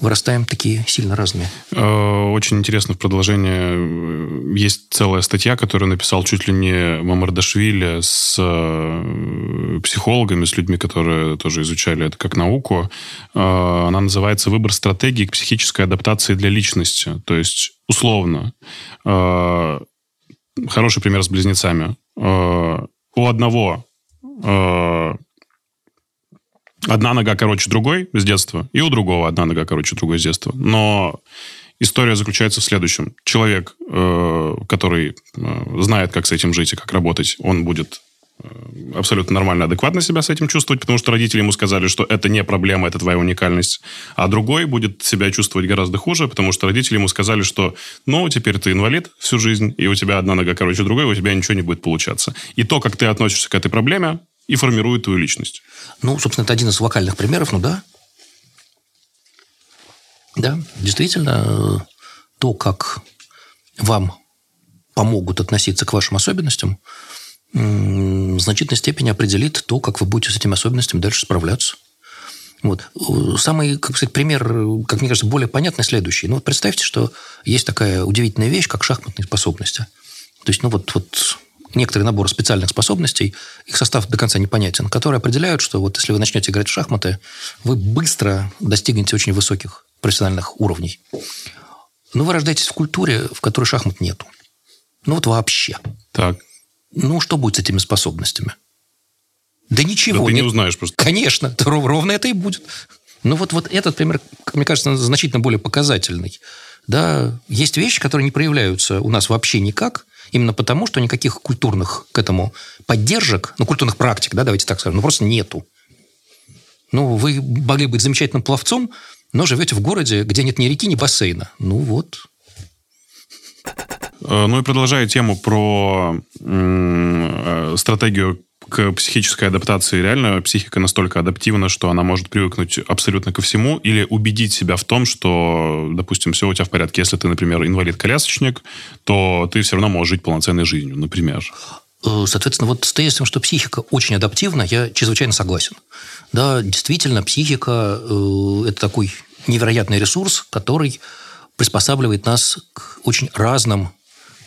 вырастаем такие сильно разные. Э, очень интересно в продолжение. Э, есть целая статья, которую написал чуть ли не Мамардашвили с э, психологами, с людьми, которые тоже изучали это как науку. Она называется «Выбор стратегии к психической адаптации для личности». То есть, условно, хороший пример с близнецами. У одного одна нога короче другой с детства, и у другого одна нога короче другой с детства. Но история заключается в следующем. Человек, э, который э, знает, как с этим жить и как работать, он будет э, абсолютно нормально, адекватно себя с этим чувствовать, потому что родители ему сказали, что это не проблема, это твоя уникальность. А другой будет себя чувствовать гораздо хуже, потому что родители ему сказали, что ну, теперь ты инвалид всю жизнь, и у тебя одна нога короче другой, у тебя ничего не будет получаться. И то, как ты относишься к этой проблеме, и формирует твою личность. Ну, собственно, это один из вокальных примеров, ну да. Да, действительно, то, как вам помогут относиться к вашим особенностям, в значительной степени определит то, как вы будете с этими особенностями дальше справляться. Вот. Самый, как сказать, пример, как мне кажется, более понятный следующий. Ну, вот представьте, что есть такая удивительная вещь, как шахматные способности. То есть, ну, вот, вот некоторый набор специальных способностей, их состав до конца непонятен, которые определяют, что вот если вы начнете играть в шахматы, вы быстро достигнете очень высоких профессиональных уровней. Но вы рождаетесь в культуре, в которой шахмат нету. Ну вот вообще. Так. Ну что будет с этими способностями? Да ничего. Да ты не узнаешь просто. Конечно, ровно это и будет. Ну вот, вот этот пример, как мне кажется, значительно более показательный. Да, есть вещи, которые не проявляются у нас вообще никак, Именно потому, что никаких культурных к этому поддержек, ну, культурных практик, да, давайте так скажем, ну, просто нету. Ну, вы могли быть замечательным пловцом, но живете в городе, где нет ни реки, ни бассейна. Ну, вот. Э, ну и продолжая тему про э, стратегию к психической адаптации реально психика настолько адаптивна, что она может привыкнуть абсолютно ко всему или убедить себя в том, что, допустим, все у тебя в порядке. Если ты, например, инвалид-колясочник, то ты все равно можешь жить полноценной жизнью, например. Э, соответственно, вот с тезисом, что психика очень адаптивна, я чрезвычайно согласен. Да, действительно, психика э, – это такой невероятный ресурс, который приспосабливает нас к очень разным,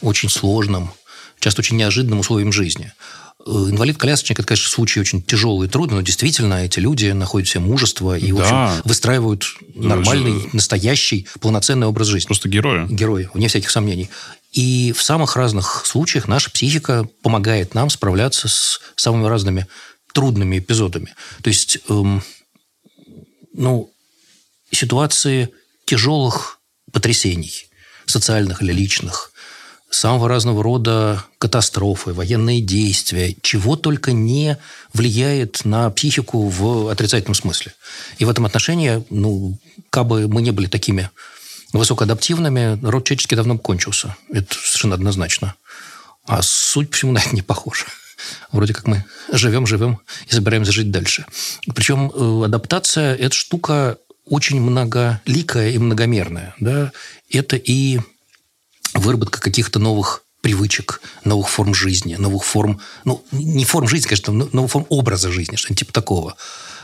очень сложным, часто очень неожиданным условиям жизни. Инвалид-колясочник – это, конечно, случай очень тяжелый и трудный, но действительно эти люди находят себе мужество и, в общем, выстраивают нормальный, же... настоящий, полноценный образ жизни. Просто герои. Герои, вне всяких сомнений. И в самых разных случаях наша психика помогает нам справляться с самыми разными трудными эпизодами. То есть, эм, ну, ситуации тяжелых потрясений, социальных или личных, самого разного рода катастрофы, военные действия, чего только не влияет на психику в отрицательном смысле. И в этом отношении, ну, как бы мы не были такими высокоадаптивными, род человеческий давно кончился. Это совершенно однозначно. А суть по всему на это не похожа. Вроде как мы живем, живем и собираемся жить дальше. Причем э, адаптация – это штука очень многоликая и многомерная. Да? Это и выработка каких-то новых привычек, новых форм жизни, новых форм, ну, не форм жизни, конечно, новых форм образа жизни, что-нибудь типа такого.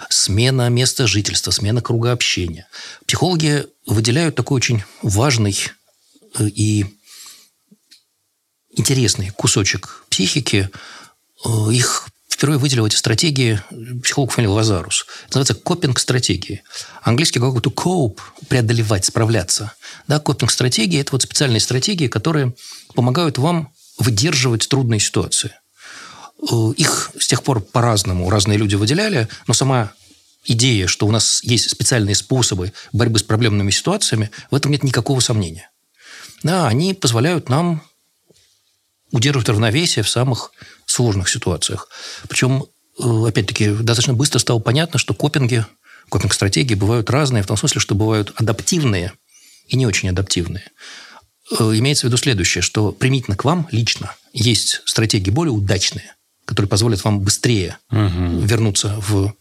Смена места жительства, смена круга общения. Психологи выделяют такой очень важный э, и интересный кусочек психики. Э, их впервые выделил эти стратегии психолог фамилия Лазарус. Это называется копинг-стратегии. Английский глагол to cope – преодолевать, справляться. Да, копинг-стратегии – это вот специальные стратегии, которые помогают вам выдерживать трудные ситуации. Э, их с тех пор по-разному разные люди выделяли, но сама идея, что у нас есть специальные способы борьбы с проблемными ситуациями, в этом нет никакого сомнения. Да, они позволяют нам удерживать равновесие в самых сложных ситуациях. Причем, э, опять-таки, достаточно быстро стало понятно, что копинги, копинг-стратегии бывают разные, в том смысле, что бывают адаптивные и не очень адаптивные. Э, имеется в виду следующее, что применительно к вам лично есть стратегии более удачные, которые позволят вам быстрее угу. вернуться в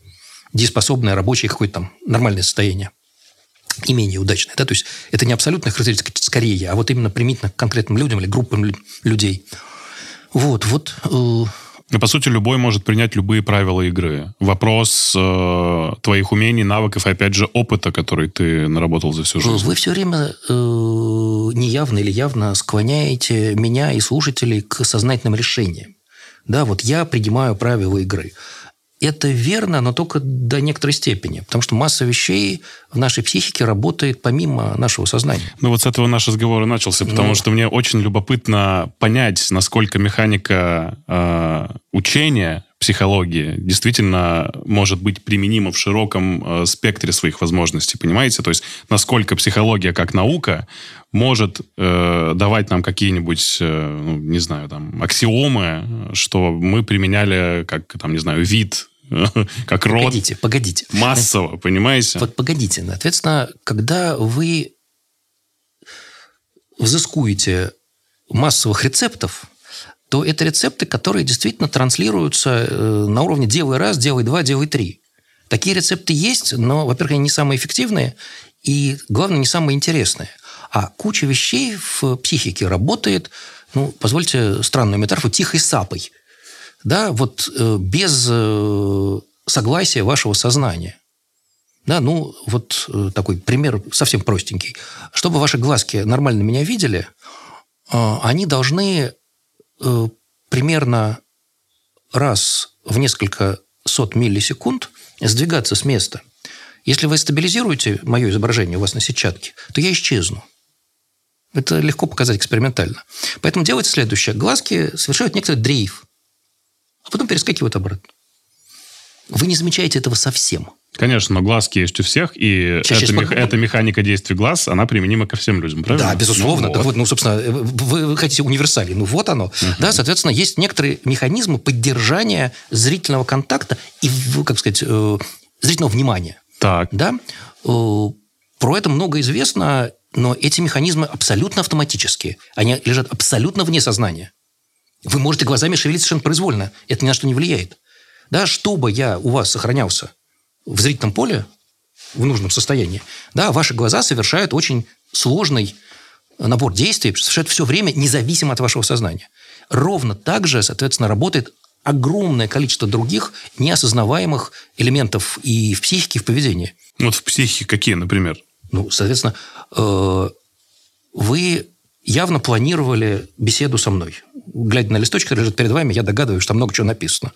дееспособное, рабочее какое-то там нормальное состояние и менее удачное. Да? То есть это не абсолютная характеристика скорее, а вот именно применительно к конкретным людям или группам людей. Вот, вот э, ну, по сути, любой может принять любые правила игры. Вопрос э, твоих умений, навыков и, опять же, опыта, который ты наработал за всю жизнь. Вы все время э, неявно или явно склоняете меня и слушателей к сознательным решениям. Да, вот я принимаю правила игры. Это верно, но только до некоторой степени, потому что масса вещей в нашей психике работает помимо нашего сознания. Ну вот с этого наш разговор и начался, потому ну, что мне очень любопытно понять, насколько механика э, учения психологии действительно может быть применима в широком э, спектре своих возможностей, понимаете? То есть насколько психология как наука может э, давать нам какие-нибудь, э, ну, не знаю, там, аксиомы, что мы применяли как, там, не знаю, вид как род. Погодите, погодите. Массово, понимаете? Вот погодите. Соответственно, когда вы взыскуете массовых рецептов, то это рецепты, которые действительно транслируются э, на уровне «делай раз», «делай два», «делай три». Такие рецепты есть, но, во-первых, они не самые эффективные, и, главное, не самые интересные – а куча вещей в психике работает, ну, позвольте странную метафору, тихой сапой. Да, вот э, без э, согласия вашего сознания. Да, ну, вот такой пример совсем простенький. Чтобы ваши глазки нормально меня видели, они должны примерно раз в несколько сот миллисекунд сдвигаться с места. Если вы стабилизируете мое изображение у вас на сетчатке, то я исчезну. Это легко показать экспериментально. Поэтому делается следующее. Глазки совершают некоторый дрейф, а потом перескакивают обратно. Вы не замечаете этого совсем. Конечно, но глазки есть у всех, и сейчас, эта, мех... эта механика действий глаз, она применима ко всем людям, правильно? Да, безусловно. Ну, так вот. ну, собственно, вы, вы хотите универсалии, ну вот оно. Uh-huh. Да, соответственно, есть некоторые механизмы поддержания зрительного контакта и, как сказать, э, зрительного внимания. Так. Да? Э, про это много известно, но эти механизмы абсолютно автоматические. Они лежат абсолютно вне сознания. Вы можете глазами шевелить совершенно произвольно. Это ни на что не влияет. Да, чтобы я у вас сохранялся в зрительном поле, в нужном состоянии, да, ваши глаза совершают очень сложный набор действий, совершают все время независимо от вашего сознания. Ровно так же, соответственно, работает огромное количество других неосознаваемых элементов и в психике, и в поведении. Вот в психике какие, например? Ну, соответственно, э, вы явно планировали беседу со мной. Глядя на листочек, который лежит перед вами, я догадываюсь, что там много чего написано.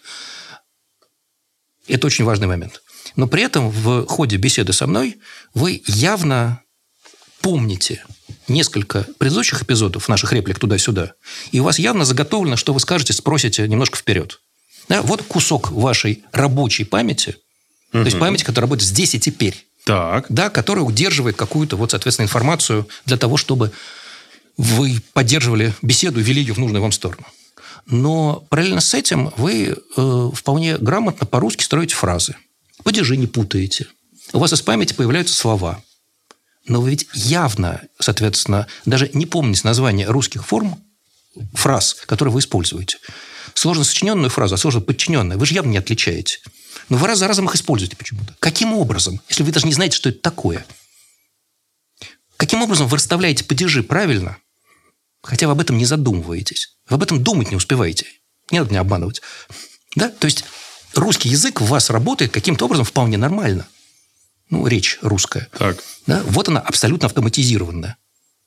Это очень важный момент. Но при этом в ходе беседы со мной вы явно помните несколько предыдущих эпизодов наших реплик туда-сюда, и у вас явно заготовлено, что вы скажете, спросите немножко вперед. Да, вот кусок вашей рабочей памяти, угу. то есть памяти, которая работает здесь и теперь. Так. Да, которая удерживает какую-то, вот, соответственно, информацию для того, чтобы вы поддерживали беседу и вели ее в нужную вам сторону. Но параллельно с этим вы э, вполне грамотно по-русски строите фразы. Падежи не путаете. У вас из памяти появляются слова. Но вы ведь явно, соответственно, даже не помните название русских форм, фраз, которые вы используете. Сложно сочиненную фразу, а сложно подчиненную. Вы же явно не отличаете. Но вы раз за разом их используете почему-то. Каким образом? Если вы даже не знаете, что это такое. Каким образом вы расставляете падежи правильно, хотя вы об этом не задумываетесь? Вы об этом думать не успеваете. Не надо меня обманывать. Да? То есть русский язык в вас работает каким-то образом вполне нормально. Ну, речь русская. Так. Да? Вот она абсолютно автоматизированная.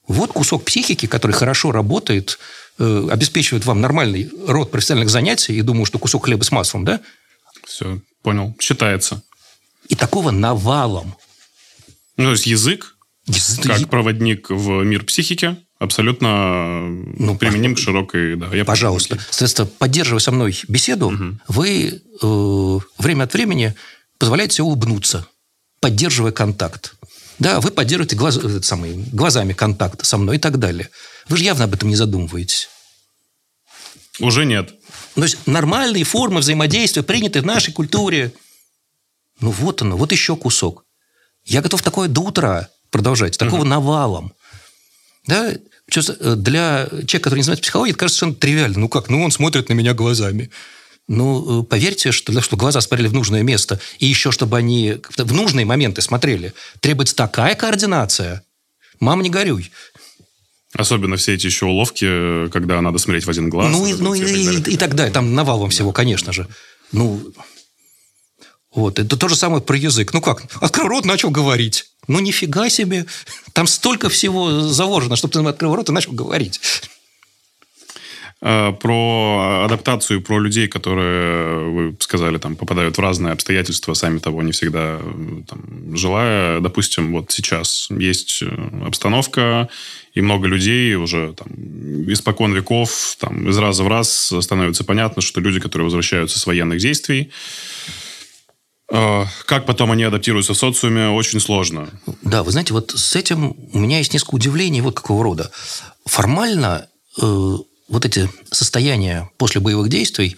Вот кусок психики, который хорошо работает, э, обеспечивает вам нормальный род профессиональных занятий, и думаю, что кусок хлеба с маслом, да? Все, понял. Считается. И такого навалом. Ну, то есть язык, язык как язык. проводник в мир психики, Абсолютно ну, применим к широкой... Да, я пожалуйста. Соответственно, поддерживая со мной беседу, угу. вы э, время от времени позволяете себе улыбнуться, поддерживая контакт. Да, вы поддерживаете глаз, самый, глазами контакт со мной и так далее. Вы же явно об этом не задумываетесь. Уже нет. То есть нормальные формы взаимодействия приняты в нашей культуре. Ну вот оно, вот еще кусок. Я готов такое до утра продолжать, такого угу. навалом. Да? Э, для человека, который не знает психологии, это кажется совершенно тривиально. Ну как? Ну он смотрит на меня глазами. Ну, э, поверьте, что, что глаза смотрели в нужное место, и еще чтобы они в нужные моменты смотрели, требуется такая координация. Мам, не горюй. Особенно все эти еще уловки, когда надо смотреть в один глаз. Ну, и, ну и, и, и, и так далее. Там навалом всего, конечно же. Ну, вот. Это то же самое про язык. Ну как? Открыл рот, начал говорить. Ну, нифига себе. Там столько всего заложено, чтобы ты открыл рот и начал говорить. А, про адаптацию, про людей, которые, вы сказали, там, попадают в разные обстоятельства, сами того не всегда там, желая. Допустим, вот сейчас есть э, обстановка, и много людей уже там, испокон веков, там, из раза в раз становится понятно, что люди, которые возвращаются с военных действий, а, как потом они адаптируются в социуме, очень сложно. Да, вы знаете, вот с этим у меня есть несколько удивлений вот какого рода. Формально э, вот эти состояния после боевых действий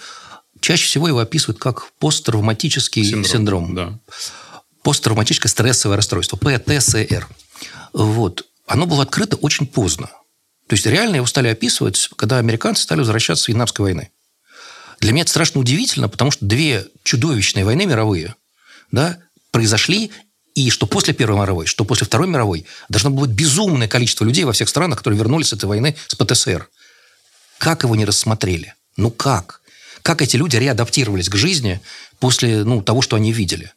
чаще всего его описывают как посттравматический синдром. синдром. Да. Посттравматическое стрессовое расстройство, ПТСР. Вот. Оно было открыто очень поздно. То есть реально его стали описывать, когда американцы стали возвращаться с Вьетнамской войны. Для меня это страшно удивительно, потому что две чудовищные войны мировые да, произошли, и что после Первой мировой, что после Второй мировой должно было быть безумное количество людей во всех странах, которые вернулись с этой войны с ПТСР. Как его не рассмотрели? Ну как? Как эти люди реадаптировались к жизни после ну, того, что они видели?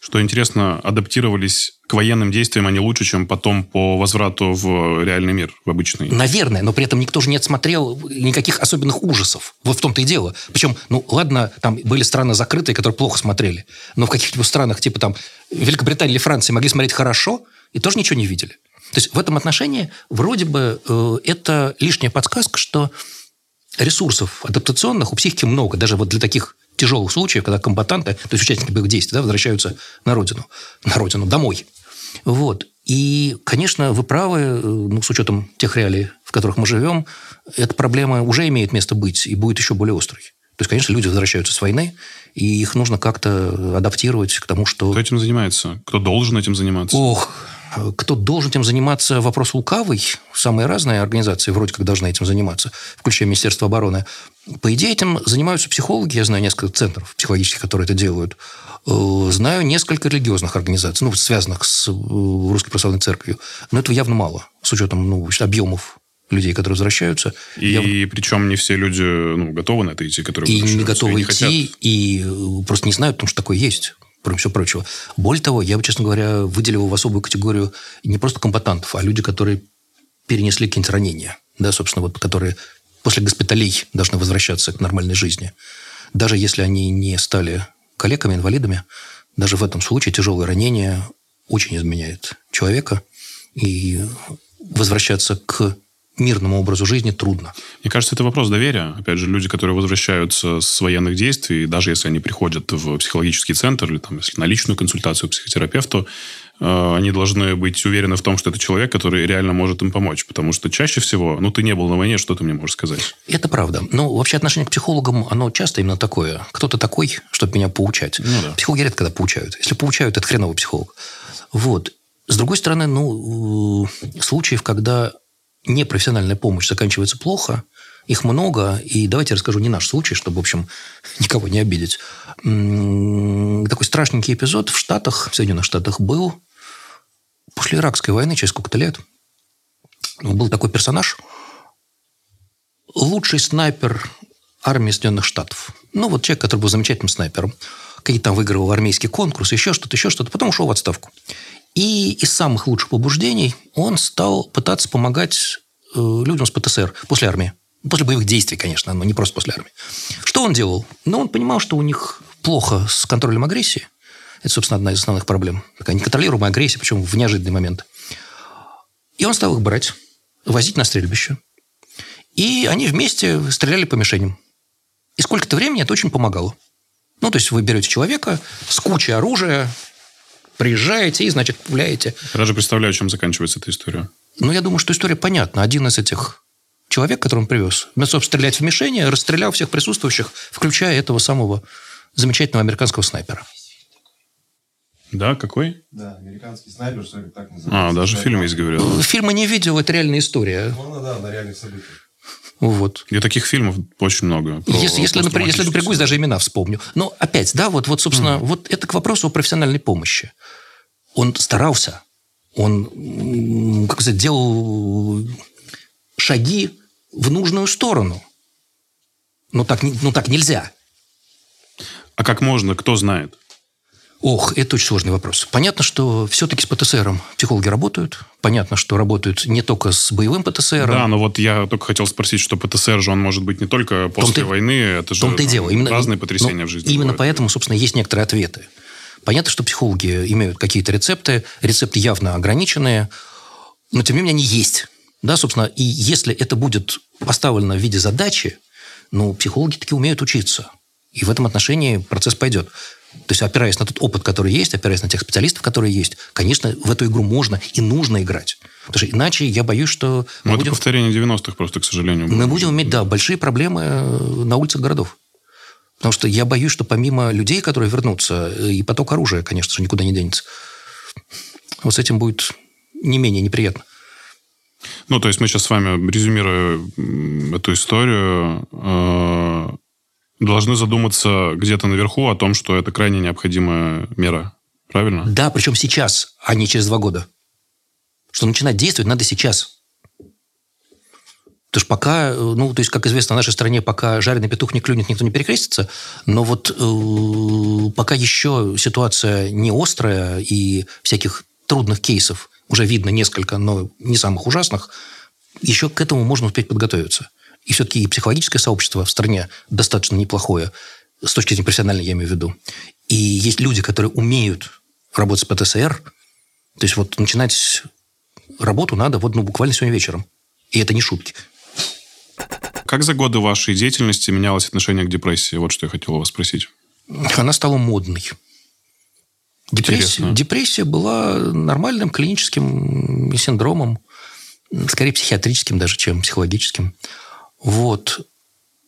Что интересно, адаптировались к военным действиям они лучше, чем потом по возврату в реальный мир, в обычный. Наверное, но при этом никто же не отсмотрел никаких особенных ужасов. Вот в том-то и дело. Причем, ну ладно, там были страны закрытые, которые плохо смотрели, но в каких-нибудь странах, типа там Великобритании или Франции, могли смотреть хорошо и тоже ничего не видели. То есть в этом отношении вроде бы э, это лишняя подсказка, что ресурсов адаптационных у психики много, даже вот для таких тяжелых случаев, когда комбатанты, то есть участники боевых действий, да, возвращаются на родину, на родину, домой. Вот. И, конечно, вы правы, э, ну, с учетом тех реалий, в которых мы живем, эта проблема уже имеет место быть и будет еще более острой. То есть, конечно, люди возвращаются с войны, и их нужно как-то адаптировать к тому, что... Кто этим занимается? Кто должен этим заниматься? Ох, кто должен этим заниматься, вопрос лукавый. Самые разные организации вроде как должны этим заниматься, включая Министерство обороны. По идее, этим занимаются психологи. Я знаю несколько центров психологических, которые это делают. Э, знаю несколько религиозных организаций, ну, связанных с э, Русской Православной Церковью. Но этого явно мало, с учетом ну, объемов людей, которые возвращаются. И я... причем не все люди ну, готовы на это идти, которые И не готовы и идти, не и э, просто не знают, потому что такое есть кроме всего прочего. Более того, я бы, честно говоря, выделил в особую категорию не просто комбатантов, а люди, которые перенесли какие-нибудь ранения, да, собственно, вот, которые после госпиталей должны возвращаться к нормальной жизни. Даже если они не стали коллегами, инвалидами, даже в этом случае тяжелое ранение очень изменяет человека. И возвращаться к мирному образу жизни трудно. Мне кажется, это вопрос доверия. Опять же, люди, которые возвращаются с военных действий, даже если они приходят в психологический центр или там, если на личную консультацию к психотерапевту, они должны быть уверены в том, что это человек, который реально может им помочь. Потому что чаще всего, ну, ты не был на войне, что ты мне можешь сказать? Это правда. Но вообще отношение к психологам, оно часто именно такое. Кто-то такой, чтобы меня поучать. Ну, да. Психологи редко когда поучают. Если поучают, это хреновый психолог. Вот. С другой стороны, ну, э, случаев, когда непрофессиональная помощь заканчивается плохо, их много, и давайте расскажу не наш случай, чтобы, в общем, никого не обидеть. Такой страшненький эпизод в Штатах, в Соединенных Штатах был после Иракской войны, через сколько-то лет. Был такой персонаж, лучший снайпер армии Соединенных Штатов. Ну, вот человек, который был замечательным снайпером. Какие там выигрывал армейский конкурс, еще что-то, еще что-то. Потом ушел в отставку. И из самых лучших побуждений он стал пытаться помогать э, людям с ПТСР после армии. После боевых действий, конечно, но не просто после армии. Что он делал? Ну, он понимал, что у них плохо с контролем агрессии. Это, собственно, одна из основных проблем. Такая неконтролируемая агрессия, причем в неожиданный момент. И он стал их брать, возить на стрельбище. И они вместе стреляли по мишеням. И сколько-то времени это очень помогало. Ну, то есть вы берете человека с кучей оружия, приезжаете и, значит, пуляете. Я даже представляю, чем заканчивается эта история. Ну, я думаю, что история понятна. Один из этих человек, который он привез, вместо того, стрелять в мишени, расстрелял всех присутствующих, включая этого самого замечательного американского снайпера. Да, какой? Да, американский снайпер, что ли, так называется. А, даже фильм есть, говорят. Фильма не видел, это реальная история. Ну, да, на реальных событиях. Вот. И таких фильмов очень много. Если, если, напря- если напрягусь, даже имена вспомню. Но опять, да, вот, вот собственно, вот это к вопросу о профессиональной помощи. Он старался, он, как сказать, делал шаги в нужную сторону. Но так, ну, так нельзя. А как можно, кто знает? Ох, это очень сложный вопрос. Понятно, что все-таки с ПТСРом психологи работают. Понятно, что работают не только с боевым ПТСРом. Да, но вот я только хотел спросить, что ПТСР же он может быть не только после том-то- войны, это же том-то и дело. Именно, разные ну, потрясения в жизни. Именно бывают. поэтому, собственно, есть некоторые ответы. Понятно, что психологи имеют какие-то рецепты, рецепты явно ограниченные, но тем не менее они есть. Да, собственно, и если это будет поставлено в виде задачи, ну, психологи таки умеют учиться. И в этом отношении процесс пойдет. То есть, опираясь на тот опыт, который есть, опираясь на тех специалистов, которые есть, конечно, в эту игру можно и нужно играть. Потому что иначе я боюсь, что Ну, это будем, повторение 90-х просто, к сожалению. мы будем иметь, да, большие проблемы э, на улицах городов. Потому что я боюсь, что помимо людей, которые вернутся, э, и поток оружия, конечно же, никуда не денется. Вот с этим будет не менее неприятно. Ну, то есть мы сейчас с вами, резюмируя эту историю, э, должны задуматься где-то наверху о том, что это крайне необходимая мера. Правильно? Да, причем сейчас, а не через два года. Что начинать действовать надо сейчас. Потому что пока, э, ну, то есть, как известно, в нашей стране пока жареный петух не клюнет, никто не перекрестится, но вот э, пока еще ситуация не острая и всяких трудных кейсов уже видно несколько, но не самых ужасных, еще к этому можно успеть подготовиться. И все-таки и психологическое сообщество в стране достаточно неплохое, с точки зрения профессиональной, я имею в виду. И есть люди, которые умеют работать с ПТСР. То есть вот начинать работу надо вот ну, буквально сегодня вечером. И это не шутки. Как за годы вашей деятельности менялось отношение к депрессии? Вот что я хотел у вас спросить. Она стала модной. Депрессия, депрессия была нормальным клиническим синдромом, скорее психиатрическим даже, чем психологическим. Вот.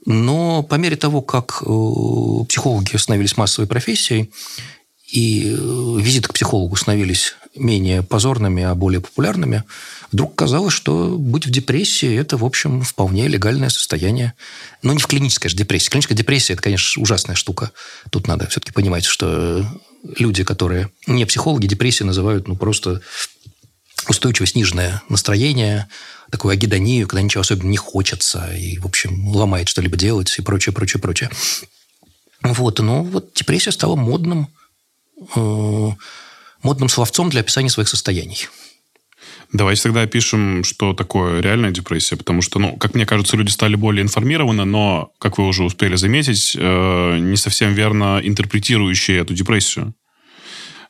Но по мере того, как э, психологи становились массовой профессией, и э, визиты к психологу становились менее позорными, а более популярными, вдруг казалось, что быть в депрессии – это, в общем, вполне легальное состояние. Но не в клинической же депрессии. Клиническая депрессия – это, конечно, ужасная штука. Тут надо все-таки понимать, что люди, которые не психологи, депрессию называют ну, просто устойчиво сниженное настроение, такую агидонию, когда ничего особенно не хочется, и, в общем, ломает что-либо делать, и прочее, прочее, прочее. Вот, но вот депрессия стала модным, э, модным словцом для описания своих состояний. Давайте тогда опишем, что такое реальная депрессия, потому что, ну, как мне кажется, люди стали более информированы, но, как вы уже успели заметить, э, не совсем верно интерпретирующие эту депрессию.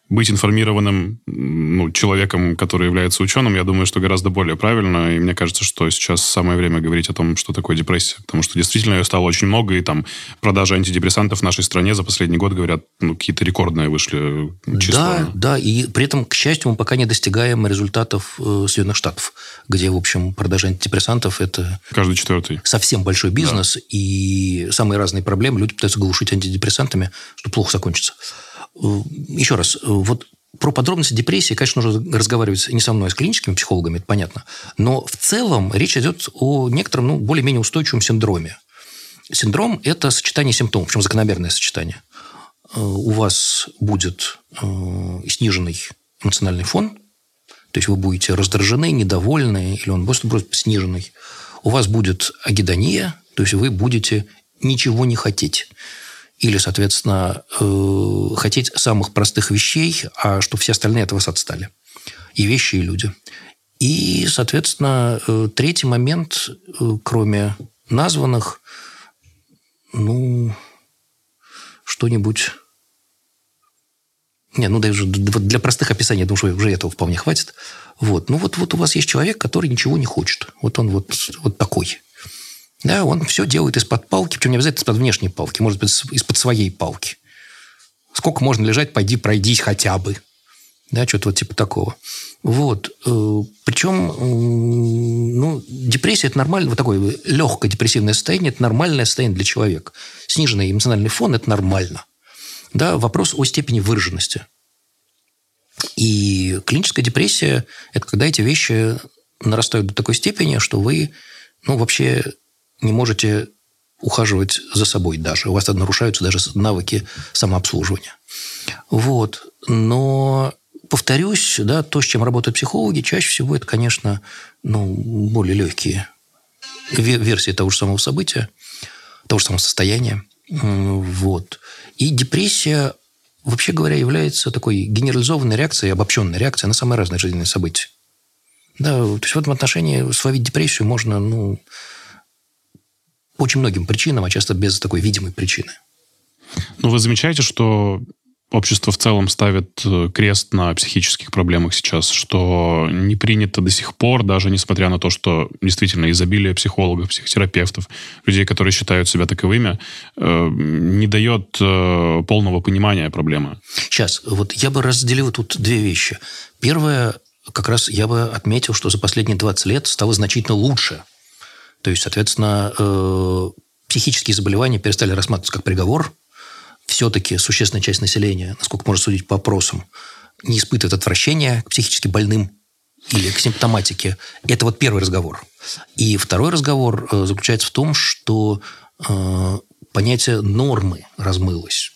Быть информированным ну, человеком, который является ученым, я думаю, что гораздо более правильно. И мне кажется, что сейчас самое время говорить о том, что такое депрессия. Потому что действительно ее стало очень много, и там продажи антидепрессантов в нашей стране за последний год, говорят, ну, какие-то рекордные вышли числа. Да, да, и при этом, к счастью, мы пока не достигаем результатов э, Соединенных Штатов, где, в общем, продажа антидепрессантов – это Каждый четвертый. совсем большой бизнес, и самые разные проблемы люди пытаются глушить антидепрессантами, что плохо закончится. Э, Еще раз, э, вот про подробности депрессии, конечно, нужно разговаривать не со мной, а с клиническими психологами, это понятно. Но в целом речь идет о некотором, ну, более-менее устойчивом синдроме. Синдром – это сочетание симптомов, причем закономерное сочетание. Э, У вас будет сниженный эмоциональный фон, то есть вы будете раздражены, недовольны, или он просто просто сниженный. У вас будет агидония, то есть вы будете ничего не хотеть. Или, соответственно, э, хотеть самых простых вещей, а что все остальные от вас отстали. И вещи, и люди. И, соответственно, э, третий момент, э, кроме названных, ну, что-нибудь Не, ну даже для простых описаний, я думаю, что уже этого вполне хватит. Вот. Ну вот, вот у вас есть человек, который ничего не хочет. Вот он вот, вот такой. Да, он все делает из-под палки, причем не обязательно из-под внешней палки, может быть, из-под своей палки. Сколько можно лежать, пойди пройдись хотя бы. Да, что-то вот типа такого. Вот. Э, Причем, ну, депрессия – это нормально, вот такое легкое депрессивное состояние – это нормальное состояние для человека. Сниженный эмоциональный фон – это нормально. Да, вопрос о степени выраженности. И клиническая депрессия – это когда эти вещи нарастают до такой степени, что вы ну, вообще не можете ухаживать за собой даже. У вас нарушаются даже навыки самообслуживания. Вот. Но повторюсь, да, то, с чем работают психологи, чаще всего это, конечно, ну, более легкие версии того же самого события, того же самого состояния. Вот. И депрессия, вообще говоря, является такой генерализованной реакцией, обобщенной реакцией на самые разные жизненные события. Да, то есть в этом отношении словить депрессию можно, ну, по очень многим причинам, а часто без такой видимой причины. Ну, вы замечаете, что общество в целом ставит э, крест на психических проблемах сейчас, что не принято до сих пор, даже несмотря на то, что действительно изобилие психологов, психотерапевтов, людей, которые считают себя таковыми, э, не дает э, полного понимания проблемы. Сейчас, вот я бы разделил тут две вещи. Первое, как раз я бы отметил, что за последние 20 лет стало значительно лучше. То есть, соответственно, психические заболевания перестали рассматриваться как приговор – все-таки существенная часть населения, насколько можно судить по опросам, не испытывает отвращения к психически больным или к симптоматике. Это вот первый разговор. И второй разговор э, заключается в том, что э, понятие нормы размылось.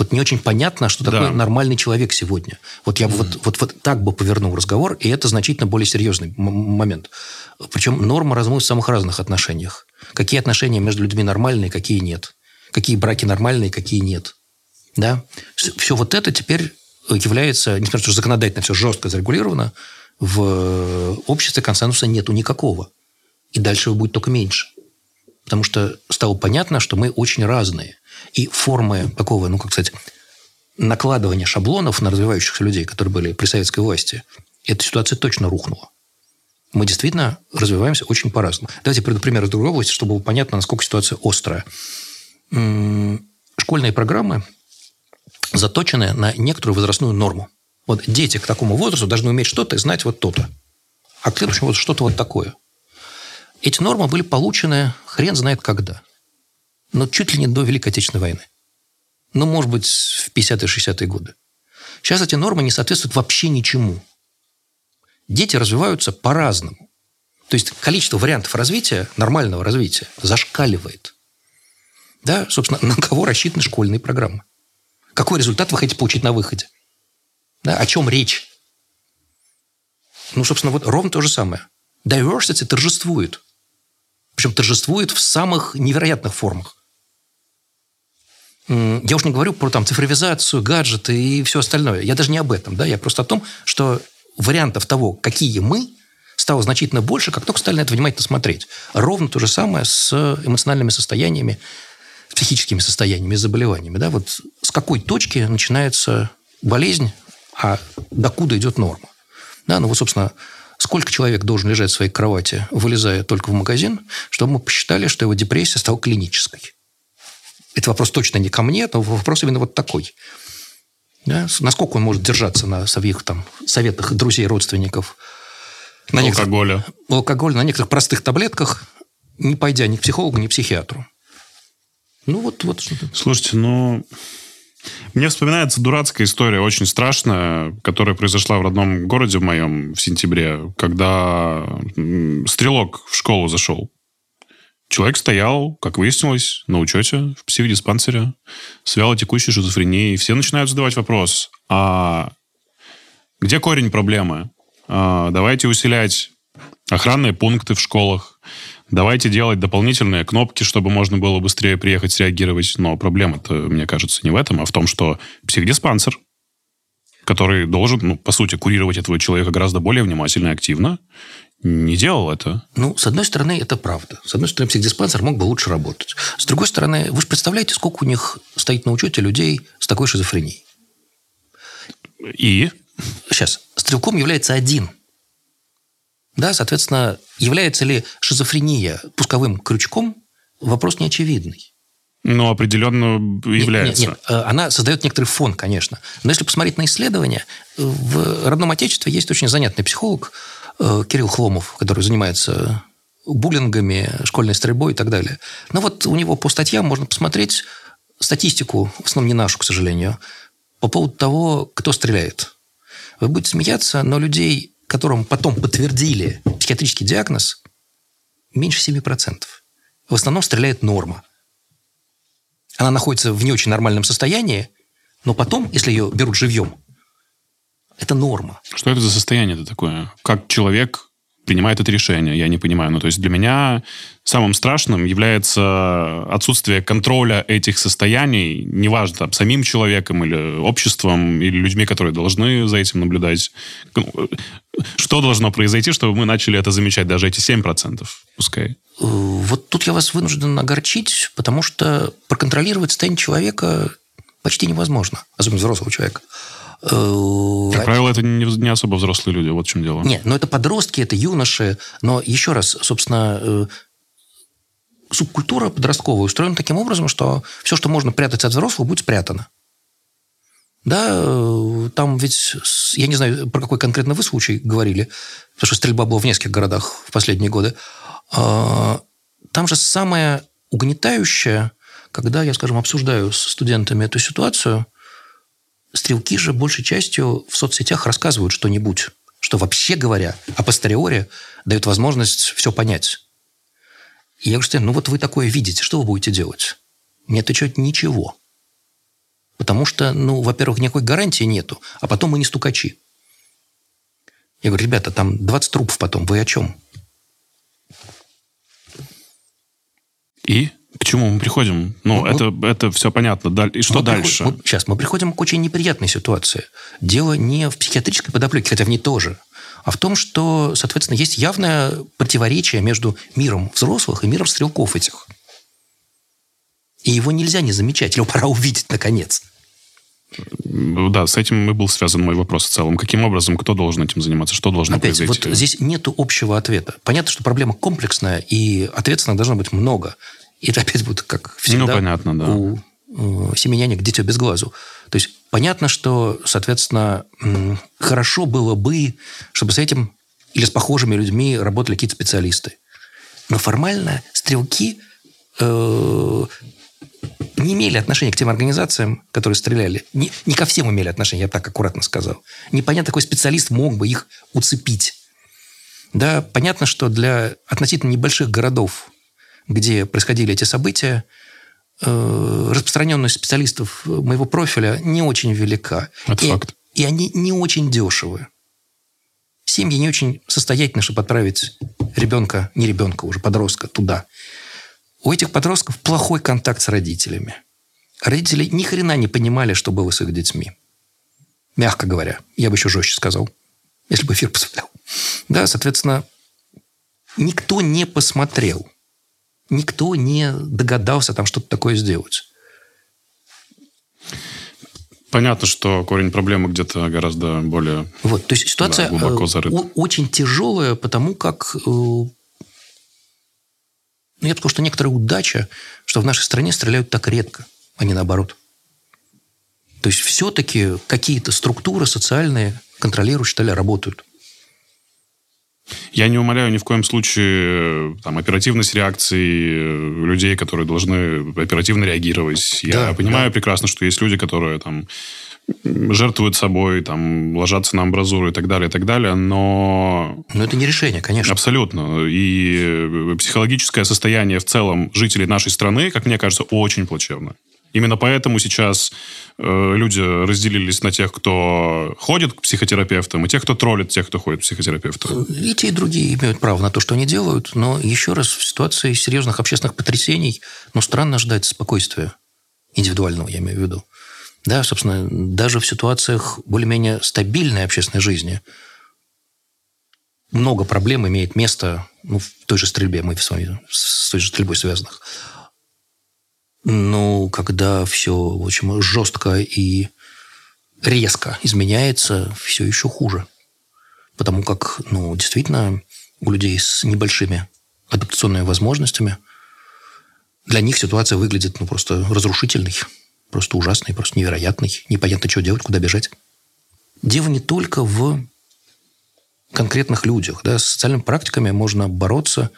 Вот не очень понятно, что такое да. нормальный человек сегодня. Вот я бы mm-hmm. вот, вот, вот так бы повернул разговор, и это значительно более серьезный момент. Причем норма размылась в самых разных отношениях. Какие отношения между людьми нормальные, какие нет какие браки нормальные, какие нет. Да? Все вот это теперь является, несмотря на то, что законодательно все жестко зарегулировано, в обществе консенсуса нету никакого. И дальше его будет только меньше. Потому что стало понятно, что мы очень разные. И формы такого, ну, как сказать, накладывания шаблонов на развивающихся людей, которые были при советской власти, эта ситуация точно рухнула. Мы действительно развиваемся очень по-разному. Давайте приведу пример из другой области, чтобы было понятно, насколько ситуация острая школьные программы заточены на некоторую возрастную норму. Вот дети к такому возрасту должны уметь что-то и знать вот то-то. А к следующему вот что-то вот такое. Эти нормы были получены хрен знает когда. Но чуть ли не до Великой Отечественной войны. Ну, может быть, в 50-60-е годы. Сейчас эти нормы не соответствуют вообще ничему. Дети развиваются по-разному. То есть количество вариантов развития, нормального развития, зашкаливает. Да, собственно, на кого рассчитаны школьные программы? Какой результат вы хотите получить на выходе? Да, о чем речь? Ну, собственно, вот ровно то же самое. Diversity торжествует. Причем торжествует в самых невероятных формах. Я уж не говорю про там, цифровизацию, гаджеты и все остальное. Я даже не об этом. Да? Я просто о том, что вариантов того, какие мы, стало значительно больше, как только стали на это внимательно смотреть. Ровно то же самое с эмоциональными состояниями, с психическими состояниями, с заболеваниями. Да? Вот с какой точки начинается болезнь, а докуда идет норма. Да? Ну вот, собственно, сколько человек должен лежать в своей кровати, вылезая только в магазин, чтобы мы посчитали, что его депрессия стала клинической. Это вопрос точно не ко мне, но вопрос именно вот такой. Да? Насколько он может держаться на своих там, советах друзей, родственников. На алкоголя. Алкоголь на некоторых простых таблетках, не пойдя ни к психологу, ни к психиатру. Ну, вот, вот что-то. Слушайте, ну... Мне вспоминается дурацкая история, очень страшная, которая произошла в родном городе в моем в сентябре, когда стрелок в школу зашел. Человек стоял, как выяснилось, на учете в психодиспансере с вялотекущей шизофренией. Все начинают задавать вопрос, а где корень проблемы? А, давайте усилять охранные пункты в школах, Давайте делать дополнительные кнопки, чтобы можно было быстрее приехать, среагировать. Но проблема-то, мне кажется, не в этом, а в том, что психдиспансер, который должен, ну, по сути, курировать этого человека гораздо более внимательно и активно, не делал это. Ну, с одной стороны, это правда. С одной стороны, психдиспансер мог бы лучше работать. С другой стороны, вы же представляете, сколько у них стоит на учете людей с такой шизофренией. И? Сейчас. Стрелком является один. Да, соответственно, является ли шизофрения пусковым крючком, вопрос неочевидный. Ну, определенно является. Нет, нет, нет, она создает некоторый фон, конечно. Но если посмотреть на исследования, в родном отечестве есть очень занятный психолог Кирилл Хломов, который занимается буллингами, школьной стрельбой и так далее. Но вот у него по статьям можно посмотреть статистику, в основном не нашу, к сожалению, по поводу того, кто стреляет. Вы будете смеяться, но людей, которым потом подтвердили психиатрический диагноз, меньше 7%. В основном стреляет норма. Она находится в не очень нормальном состоянии, но потом, если ее берут живьем, это норма. Что это за состояние-то такое? Как человек принимает это решение, я не понимаю. Ну, то есть для меня самым страшным является отсутствие контроля этих состояний, неважно, там, самим человеком или обществом, или людьми, которые должны за этим наблюдать. Ну, что должно произойти, чтобы мы начали это замечать, даже эти 7%, пускай? Э, вот тут я вас вынужден огорчить, потому что проконтролировать состояние человека почти невозможно, особенно взрослого человека. Э, как правило, это не, не особо взрослые люди, вот в чем дело. Нет, но это подростки, это юноши. Но еще раз, собственно, э, субкультура подростковая устроена таким образом, что все, что можно прятать от взрослых, будет спрятано. Да, э, там ведь, я не знаю, про какой конкретно вы случай говорили, потому что стрельба была в нескольких городах в последние годы. А, там же самое угнетающее, когда я, скажем, обсуждаю с студентами эту ситуацию – Стрелки же большей частью в соцсетях рассказывают что-нибудь, что вообще говоря, а постериоре дает возможность все понять. И я говорю, ну вот вы такое видите, что вы будете делать? Мне отвечают ничего. Потому что, ну, во-первых, никакой гарантии нету, а потом мы не стукачи. Я говорю, ребята, там 20 трупов потом, вы о чем? И? К чему мы приходим? Ну, мы, это, это все понятно. И что дальше? Приход... Сейчас мы приходим к очень неприятной ситуации. Дело не в психиатрической подоплеке, хотя в ней тоже, а в том, что, соответственно, есть явное противоречие между миром взрослых и миром стрелков этих. И его нельзя не замечать, его пора увидеть наконец. Да, с этим и был связан мой вопрос в целом. Каким образом, кто должен этим заниматься, что должно Опять, произойти? вот здесь нет общего ответа. Понятно, что проблема комплексная, и ответственных должно быть много. И это опять будет как всегда ну, понятно, да. у э, семеняник дитё без глазу. То есть понятно, что, соответственно, хорошо было бы, чтобы с этим или с похожими людьми работали какие-то специалисты. Но формально стрелки э, не имели отношения к тем организациям, которые стреляли. Не, не ко всем имели отношения, я так аккуратно сказал. Непонятно, какой специалист мог бы их уцепить. Да, понятно, что для относительно небольших городов где происходили эти события, э, распространенность специалистов моего профиля не очень велика. Это и, факт. И они не очень дешевые. Семьи не очень состоятельны, чтобы отправить ребенка, не ребенка, уже подростка туда. У этих подростков плохой контакт с родителями. Родители ни хрена не понимали, что было с их детьми. Мягко говоря. Я бы еще жестче сказал, если бы эфир посмотрел. Да, соответственно, никто не посмотрел – никто не догадался там что-то такое сделать. Понятно, что корень проблемы где-то гораздо более вот, то есть ситуация да, глубоко зарыта. очень тяжелая, потому как э, ну, я бы сказал, что некоторая удача, что в нашей стране стреляют так редко, а не наоборот. То есть все-таки какие-то структуры социальные, контролирующие, что ли, работают. Я не умоляю ни в коем случае э, там, оперативность реакции э, людей, которые должны оперативно реагировать. Я да, понимаю да. прекрасно, что есть люди, которые там жертвуют собой, там, ложатся на амбразуру и так далее, и так далее, но... Но это не решение, конечно. Абсолютно. И э, психологическое состояние в целом жителей нашей страны, как мне кажется, очень плачевно. Именно поэтому сейчас э, люди разделились на тех, кто ходит к психотерапевтам, и тех, кто троллит тех, кто ходит к психотерапевтам. И те, и другие имеют право на то, что они делают, но еще раз, в ситуации серьезных общественных потрясений, ну, странно ждать спокойствия индивидуального, я имею в виду. Да, собственно, даже в ситуациях более-менее стабильной общественной жизни много проблем имеет место ну, в той же стрельбе, мы с вами с той же стрельбой связанных. Ну, когда все, в общем, жестко и резко изменяется все еще хуже. Потому как, ну, действительно, у людей с небольшими адаптационными возможностями, для них ситуация выглядит ну, просто разрушительной, просто ужасной, просто невероятной. Непонятно, что делать, куда бежать. Дело не только в конкретных людях. Да, с социальными практиками можно бороться.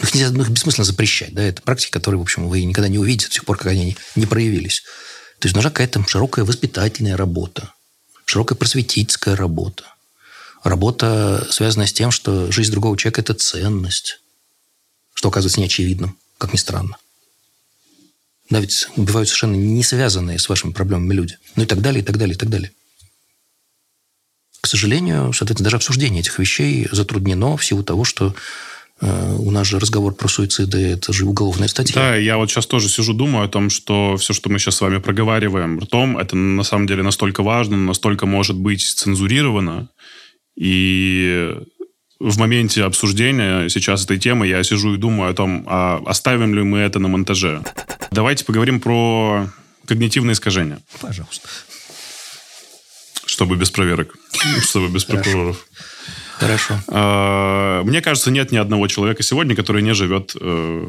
Их, нельзя, их бессмысленно запрещать. Да, это практики, которые, в общем, вы никогда не увидите до сих пор, как они не, проявились. То есть нужна какая-то широкая воспитательная работа, широкая просветительская работа, работа, связанная с тем, что жизнь другого человека – это ценность, что оказывается неочевидным, как ни странно. Да, ведь убивают совершенно не связанные с вашими проблемами люди. Ну и так далее, и так далее, и так далее. К сожалению, соответственно, даже обсуждение этих вещей затруднено в силу того, что у нас же разговор про суициды – это же уголовная статья. Да, я вот сейчас тоже сижу, думаю о том, что все, что мы сейчас с вами проговариваем ртом, это на самом деле настолько важно, настолько может быть цензурировано. И в моменте обсуждения сейчас этой темы я сижу и думаю о том, а оставим ли мы это на монтаже. Давайте поговорим про когнитивные искажения. Пожалуйста. Чтобы без проверок. Чтобы без прокуроров. Хорошо. А, Мне кажется, нет ни одного человека сегодня, который не живет э,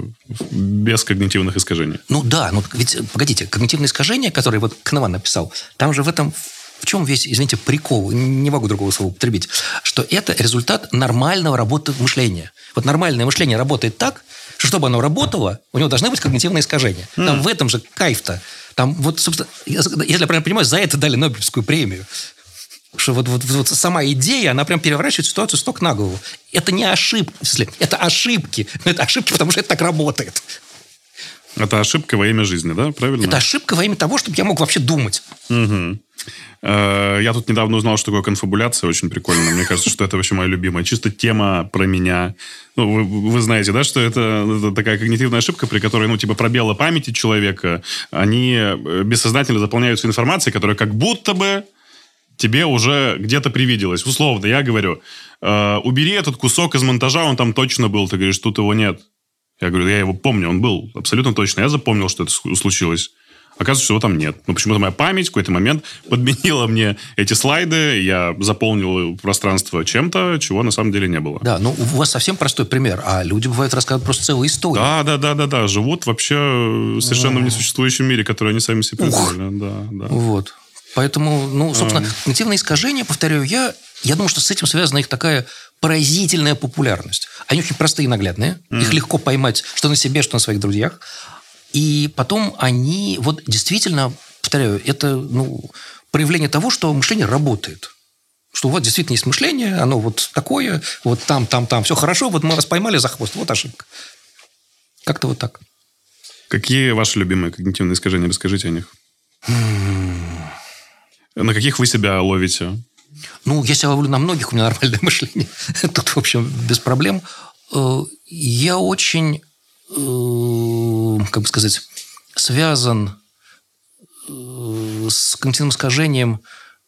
без когнитивных искажений. Ну да, ну ведь, погодите, когнитивные искажения, которые вот Кнован написал, там же в этом в чем весь, извините, прикол, не могу другого слова употребить, что это результат нормального работы мышления. Вот нормальное мышление работает так, что чтобы оно работало, у него должны быть когнитивные искажения. Там в этом же кайф-то. Там вот, собственно, если я правильно понимаю, за это дали Нобелевскую премию. Что вот, вот, вот сама идея, она прям переворачивает ситуацию с ног на голову. Это не ошибки, это ошибки. Это ошибки, потому что это так работает. Это ошибка во имя жизни, да? Правильно? Это ошибка во имя того, чтобы я мог вообще думать. Э, Я тут недавно узнал, что такое конфабуляция. Очень прикольно. Мне кажется, что это вообще моя любимая. Чисто тема про меня. Ну, вы, вы знаете, да, что это, это такая когнитивная ошибка, при которой, ну, типа, пробелы памяти человека, они э, бессознательно заполняются информацией, которая как будто бы тебе уже где-то привиделось. Условно, я говорю, э, убери этот кусок из монтажа, он там точно был. Ты говоришь, тут его нет. Я говорю, я его помню, он был абсолютно точно. Я запомнил, что это случилось. Оказывается, что его там нет. Но почему-то моя память в какой-то момент подменила мне эти слайды, я заполнил пространство чем-то, чего на самом деле не было. Да, ну у вас совсем простой пример, а люди бывают рассказывают просто целые истории. Да, да, да, да, да. Живут вообще э, совершенно в несуществующем мире, который они сами себе придумали. Да, да. Вот. Поэтому, ну, собственно, когнитивные искажения, повторяю я, я думаю, что с этим связана их такая поразительная популярность. Они очень простые и наглядные. Их легко поймать, что на себе, что на своих друзьях. И потом они, вот действительно, повторяю, это ну, проявление того, что мышление работает. Что у вас действительно есть мышление, оно вот такое, вот там, там, там, все хорошо, вот мы вас поймали за хвост, вот ошибка. Как-то вот так. Какие ваши любимые когнитивные искажения? Расскажите о них. На каких вы себя ловите? Ну, я себя ловлю на многих, у меня нормальное мышление. Тут, в общем, без проблем. Э, Я очень, э, как бы сказать, связан э, с когнитивным искажением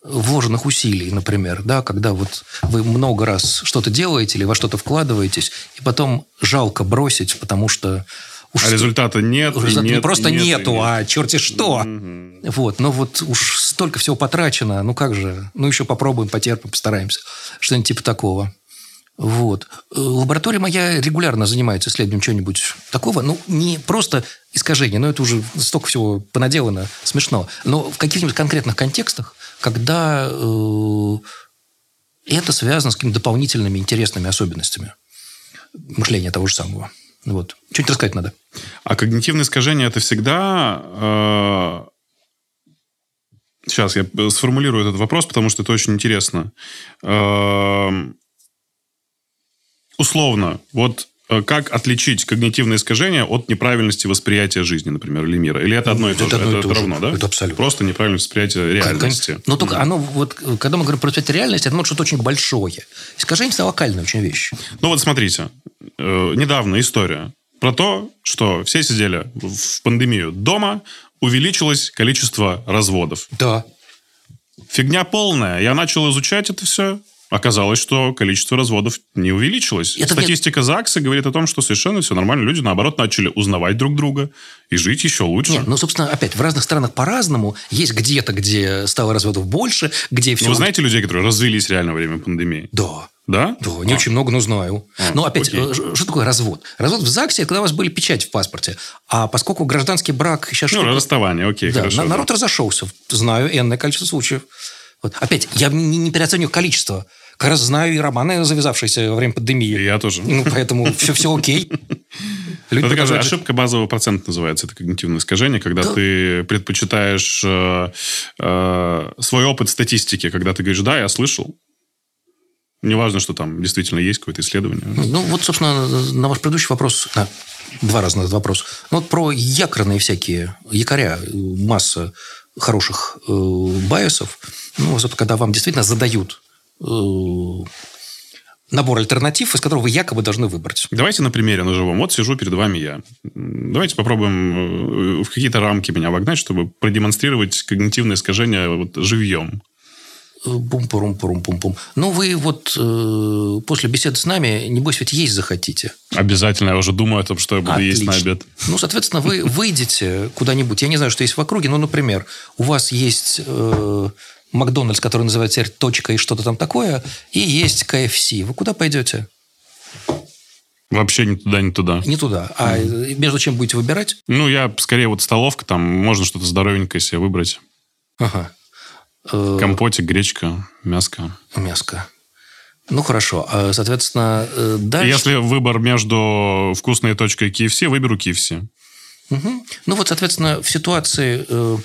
вложенных усилий, например, да, когда вот вы много раз что-то делаете или во что-то вкладываетесь, и потом жалко бросить, потому что уж А результата нет, Результата не нет, просто нет, нету, нет. а черти что. Мгм. Вот, но вот уж столько всего потрачено, ну как же, ну еще попробуем, потерпим, постараемся. Что-нибудь типа такого. Вот. Э, Лаборатория моя регулярно занимается исследованием чего-нибудь такого. Ну, не просто искажение, но это уже столько всего понаделано, смешно. Но в каких-нибудь конкретных контекстах, когда э, это связано с какими-то дополнительными интересными особенностями мышления того же самого. Вот. Что-нибудь рассказать надо. А когнитивные искажения это всегда... Сейчас я сформулирую этот вопрос, потому что это очень интересно. Э, Условно, вот э, как отличить когнитивное искажение от неправильности восприятия жизни, например, или мира? Или это одно и то Это же? одно и Это то же. равно, да? Это абсолютно. Просто неправильное восприятие реальности. Кон- Но только оно, вот, когда мы говорим про цвет реальности, это может что-то очень большое. Искажение – это локальная очень вещь. Ну вот смотрите, э, недавно история про то, что все сидели в пандемию дома, увеличилось количество разводов. Да. Фигня полная. Я начал изучать это все. Оказалось, что количество разводов не увеличилось. Это Статистика ЗАГСа говорит о том, что совершенно все нормально. Люди, наоборот, начали узнавать друг друга и жить еще лучше. Нет, ну, собственно, опять, в разных странах по-разному. Есть где-то, где стало разводов больше, где все... Ну, Вы знаете людей, которые развелись реально во время пандемии? Да. Да? Да, не очень много, но знаю. А, но опять, окей. э, что такое развод? Развод в ЗАГСе, это когда у вас были печати в паспорте. А поскольку гражданский брак сейчас Ну, расставание, окей, Да, хорошо. на- да. народ разошелся. Знаю энное количество случаев. Вот. Опять, я не, не переоцениваю количество. Как раз знаю и романы, завязавшиеся во время И пандемии. Я тоже. Ну, поэтому все, все окей. Люди Это такая же ошибка базового процента называется. Это когнитивное искажение, когда Да. ты предпочитаешь э, э, свой опыт статистики, когда ты говоришь, да, я слышал. Неважно, что там действительно есть какое-то исследование. Ну, вот, собственно, на ваш предыдущий вопрос, а, два раза на этот вопрос. Ну, вот про якорные всякие, якоря, масса хороших э, байосов. Ну, когда вам действительно задают э, набор альтернатив, из которого вы якобы должны выбрать. Давайте на примере на живом. Вот сижу перед вами я. Давайте попробуем э, в какие-то рамки меня вогнать, чтобы продемонстрировать когнитивное искажение вот живьем. Бум пурум пурум пум пум Ну, вы вот э, после беседы с нами, небось, ведь есть захотите. Обязательно. Я уже думаю о том, что я буду есть на Отлично. обед. Ну, соответственно, вы выйдете куда-нибудь. Я не знаю, что есть в округе, но, например, у вас есть э, Макдональдс, который называется теперь «Точка» и что-то там такое, и есть КФС. Вы куда пойдете? Вообще ни туда, ни туда. Не туда. А э, между чем будете выбирать? Ну, я скорее вот столовка, там можно что-то здоровенькое себе выбрать. Ага. Э, Компотик, гречка, мяско. Мяско. Ну, хорошо. А, Соответственно, э, дальше... Если выбор между вкусной точкой и KFC, выберу KFC. Мгм. Ну вот, соответственно, в ситуации, э,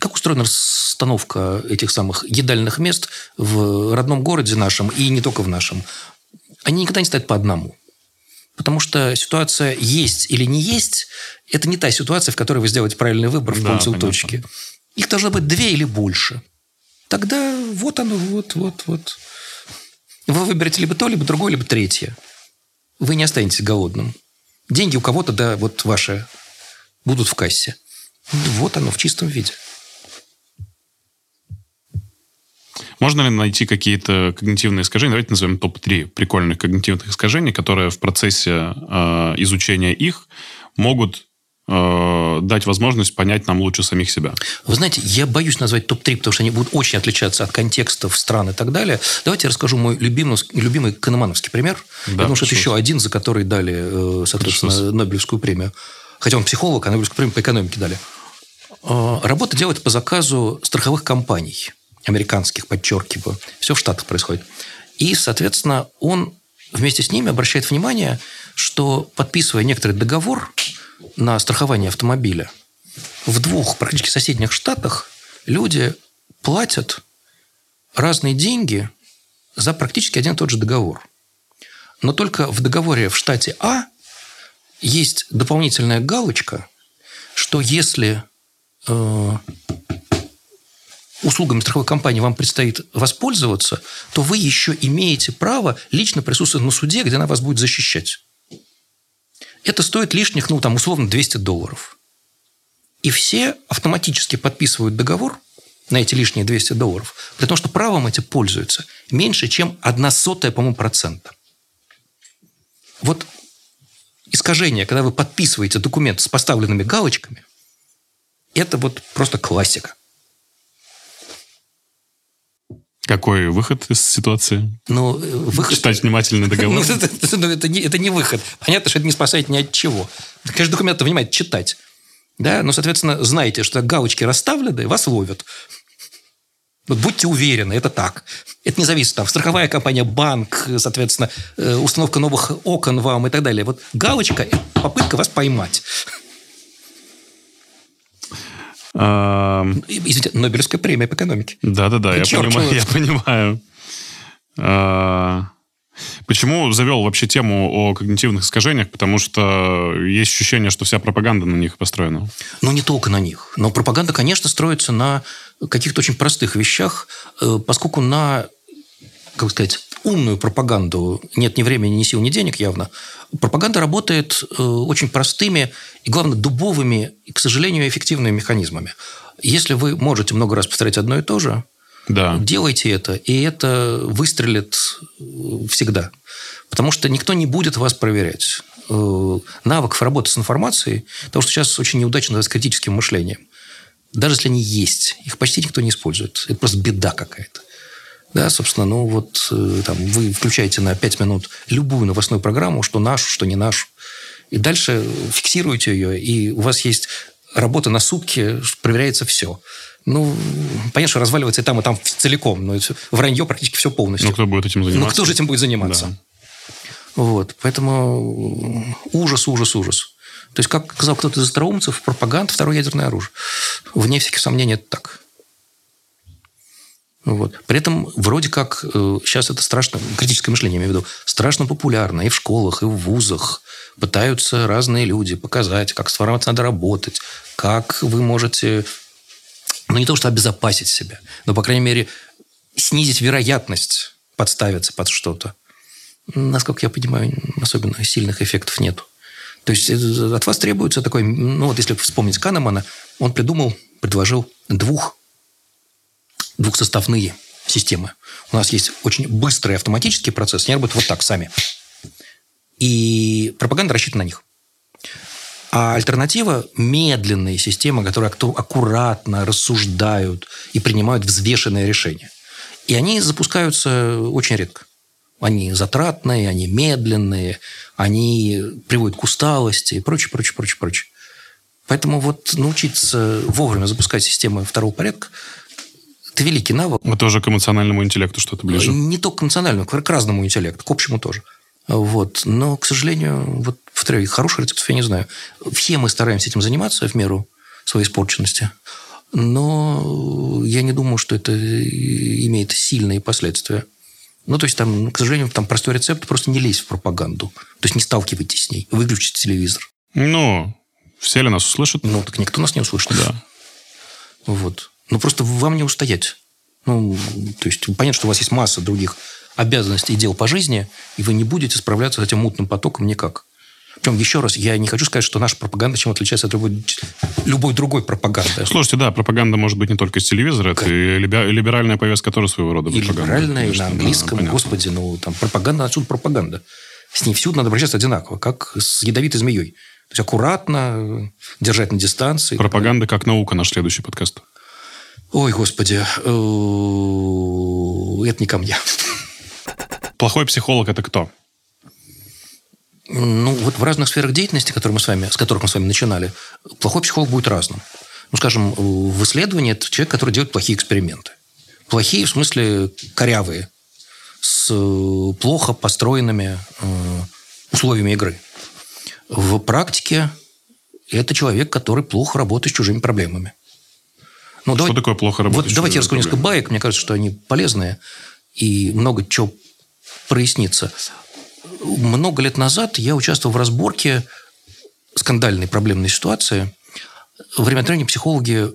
как устроена расстановка этих самых едальных мест в родном городе нашем и не только в нашем, они никогда не стоят по одному. Потому что ситуация есть или не есть, это не та ситуация, в которой вы сделаете правильный выбор в Да, пункте у понятно. точки. Их должно быть две или больше. Тогда вот оно, вот, вот, вот. Вы выберете либо то, либо другое, либо третье. Вы не останетесь голодным. Деньги у кого-то, да, вот ваши, будут в кассе. Вот оно в чистом виде. Можно ли найти какие-то когнитивные искажения? Давайте назовем топ-3 прикольных когнитивных искажений, которые в процессе э, изучения их могут э, дать возможность понять нам лучше самих себя. Вы знаете, я боюсь назвать топ-3, потому что они будут очень отличаться от контекстов стран и так далее. Давайте я расскажу мой любимый, любимый канемановский пример. Да, потому что это еще один, за который дали, э, соответственно, Пришлось. Нобелевскую премию. Хотя он психолог, а Нобелевскую премию по экономике дали. Э, Работа делается по заказу страховых компаний. Американских, подчеркиваю. Все в Штатах происходит. И, соответственно, он вместе с ними обращает внимание, что подписывая некоторый договор на страхование автомобиля, в двух практически соседних штатах люди платят разные деньги за практически один и тот же договор. Но только в договоре в штате А есть дополнительная галочка, что если э, услугами страховой компании вам предстоит воспользоваться, то вы еще имеете право лично присутствовать на суде, где она вас будет защищать. Это стоит лишних, ну, там, условно, 200 долларов. И все автоматически подписывают договор на эти лишние 200 долларов, при том, что правом эти пользуются меньше, чем одна сотая, по-моему, процента. Вот искажение, когда вы подписываете документ с поставленными галочками, это вот просто классика. Какой выход из ситуации? Ну, выход... Читать внимательно Ну, договор. это, это- ну, это не, это не выход. Понятно, что это не спасает ни от чего. Конечно, документ понимает читать. Да? Но, соответственно, знаете, что галочки расставлены, вас ловят. Вот будьте уверены, это так. Это не зависит, там, страховая компания, банк, соответственно, э, установка новых окон вам и так далее. Вот галочка – попытка вас поймать. А, Извините, Нобелевская премия по экономике. Да-да-да, я понимаю. Я понимаю. А, Почему завел вообще тему о когнитивных искажениях? Потому что есть ощущение, что вся пропаганда на них построена. Но не только на них. Но пропаганда, конечно, строится на каких-то очень простых вещах, э, поскольку на, как сказать, умную пропаганду нет ни времени, ни сил, ни денег явно. Пропаганда работает э, очень простыми и, главное, дубовыми и, к сожалению, эффективными механизмами. Если вы можете много раз повторять одно и то же, Да. Делайте это, и это выстрелит э, всегда. Потому что никто не будет вас проверять. Э, навыков работы с информацией, потому что сейчас очень неудачно с критическим мышлением. Даже если они есть, их почти никто не использует. Это просто беда какая-то. Да, собственно, ну вот э, там, вы включаете на 5 минут любую новостную программу, что нашу, что не нашу, и дальше фиксируете ее, и у вас есть работа на сутки, проверяется все. Ну, понятно, что разваливается и там, и там целиком, но вранье практически все полностью. Ну, кто будет этим заниматься? Ну, кто же этим будет заниматься? Да. Вот. Поэтому ужас, ужас, ужас. То есть, как сказал кто-то из остроумцев, пропаганда – второе ядерное оружие. Вне всяких сомнений, это так. Вот. При этом вроде как э, сейчас это страшно, критическое мышление, я имею в виду, страшно популярно и в школах, и в вузах. Пытаются разные люди показать, как с надо работать, как вы можете, ну не то что обезопасить себя, но, по крайней мере, снизить вероятность подставиться под что-то. Насколько я понимаю, особенно сильных эффектов нет. То есть э, от вас требуется такой, ну вот если вспомнить Канемана, он придумал, предложил двух, двухсоставные системы. У нас есть очень быстрый автоматический процесс, они работают вот так сами. И пропаганда рассчитана на них. А альтернатива – медленные системы, которые аккуратно рассуждают и принимают взвешенные решения. И они запускаются очень редко. Они затратные, они медленные, они приводят к усталости и прочее, прочее, прочее, прочее. Поэтому вот научиться вовремя запускать системы второго порядка – это великий навык. Это уже к эмоциональному интеллекту что-то ближе. Не только к эмоциональному, к разному интеллекту, к общему тоже. Вот. Но, к сожалению, вот, повторяю, хороших рецептов я не знаю. Все мы стараемся этим заниматься в меру своей испорченности. Но я не думаю, что это имеет сильные последствия. Ну, то есть, там, к сожалению, там простой рецепт просто не лезь в пропаганду. То есть, не сталкивайтесь с ней. Выключите телевизор. Ну, все ли нас услышат? Ну, так никто нас не услышит. Да. Вот. Ну, просто вам не устоять. Ну, то есть, понятно, что у вас есть масса других обязанностей и дел по жизни, и вы не будете справляться с этим мутным потоком никак. Причем, еще раз, я не хочу сказать, что наша пропаганда чем отличается от любой, любой другой пропаганды. Слушайте, да, пропаганда может быть не только из телевизора, как? это и либеральная повестка тоже своего рода и пропаганда. либеральная, конечно, на английском, да, господи, ну, там, пропаганда, отсюда пропаганда. С ней всюду надо обращаться одинаково, как с ядовитой змеей. То есть аккуратно, держать на дистанции. Пропаганда как наука, наш следующий подкаст. Ой, господи, э, это не ко мне. Плохой психолог – это кто? Ну, вот в разных сферах деятельности, которые мы с вами, с которых мы с вами начинали, плохой психолог будет разным. Ну, скажем, в исследовании это человек, который делает плохие эксперименты. Плохие, в смысле, корявые, с плохо построенными э, условиями игры. В практике это человек, который плохо работает с чужими проблемами. Ну, Что давай, такое плохо работать? Вот давайте я расскажу несколько баек. Мне кажется, что они полезные. И много чего прояснится. Много лет назад я участвовал в разборке скандальной проблемной ситуации. Время от времени психологи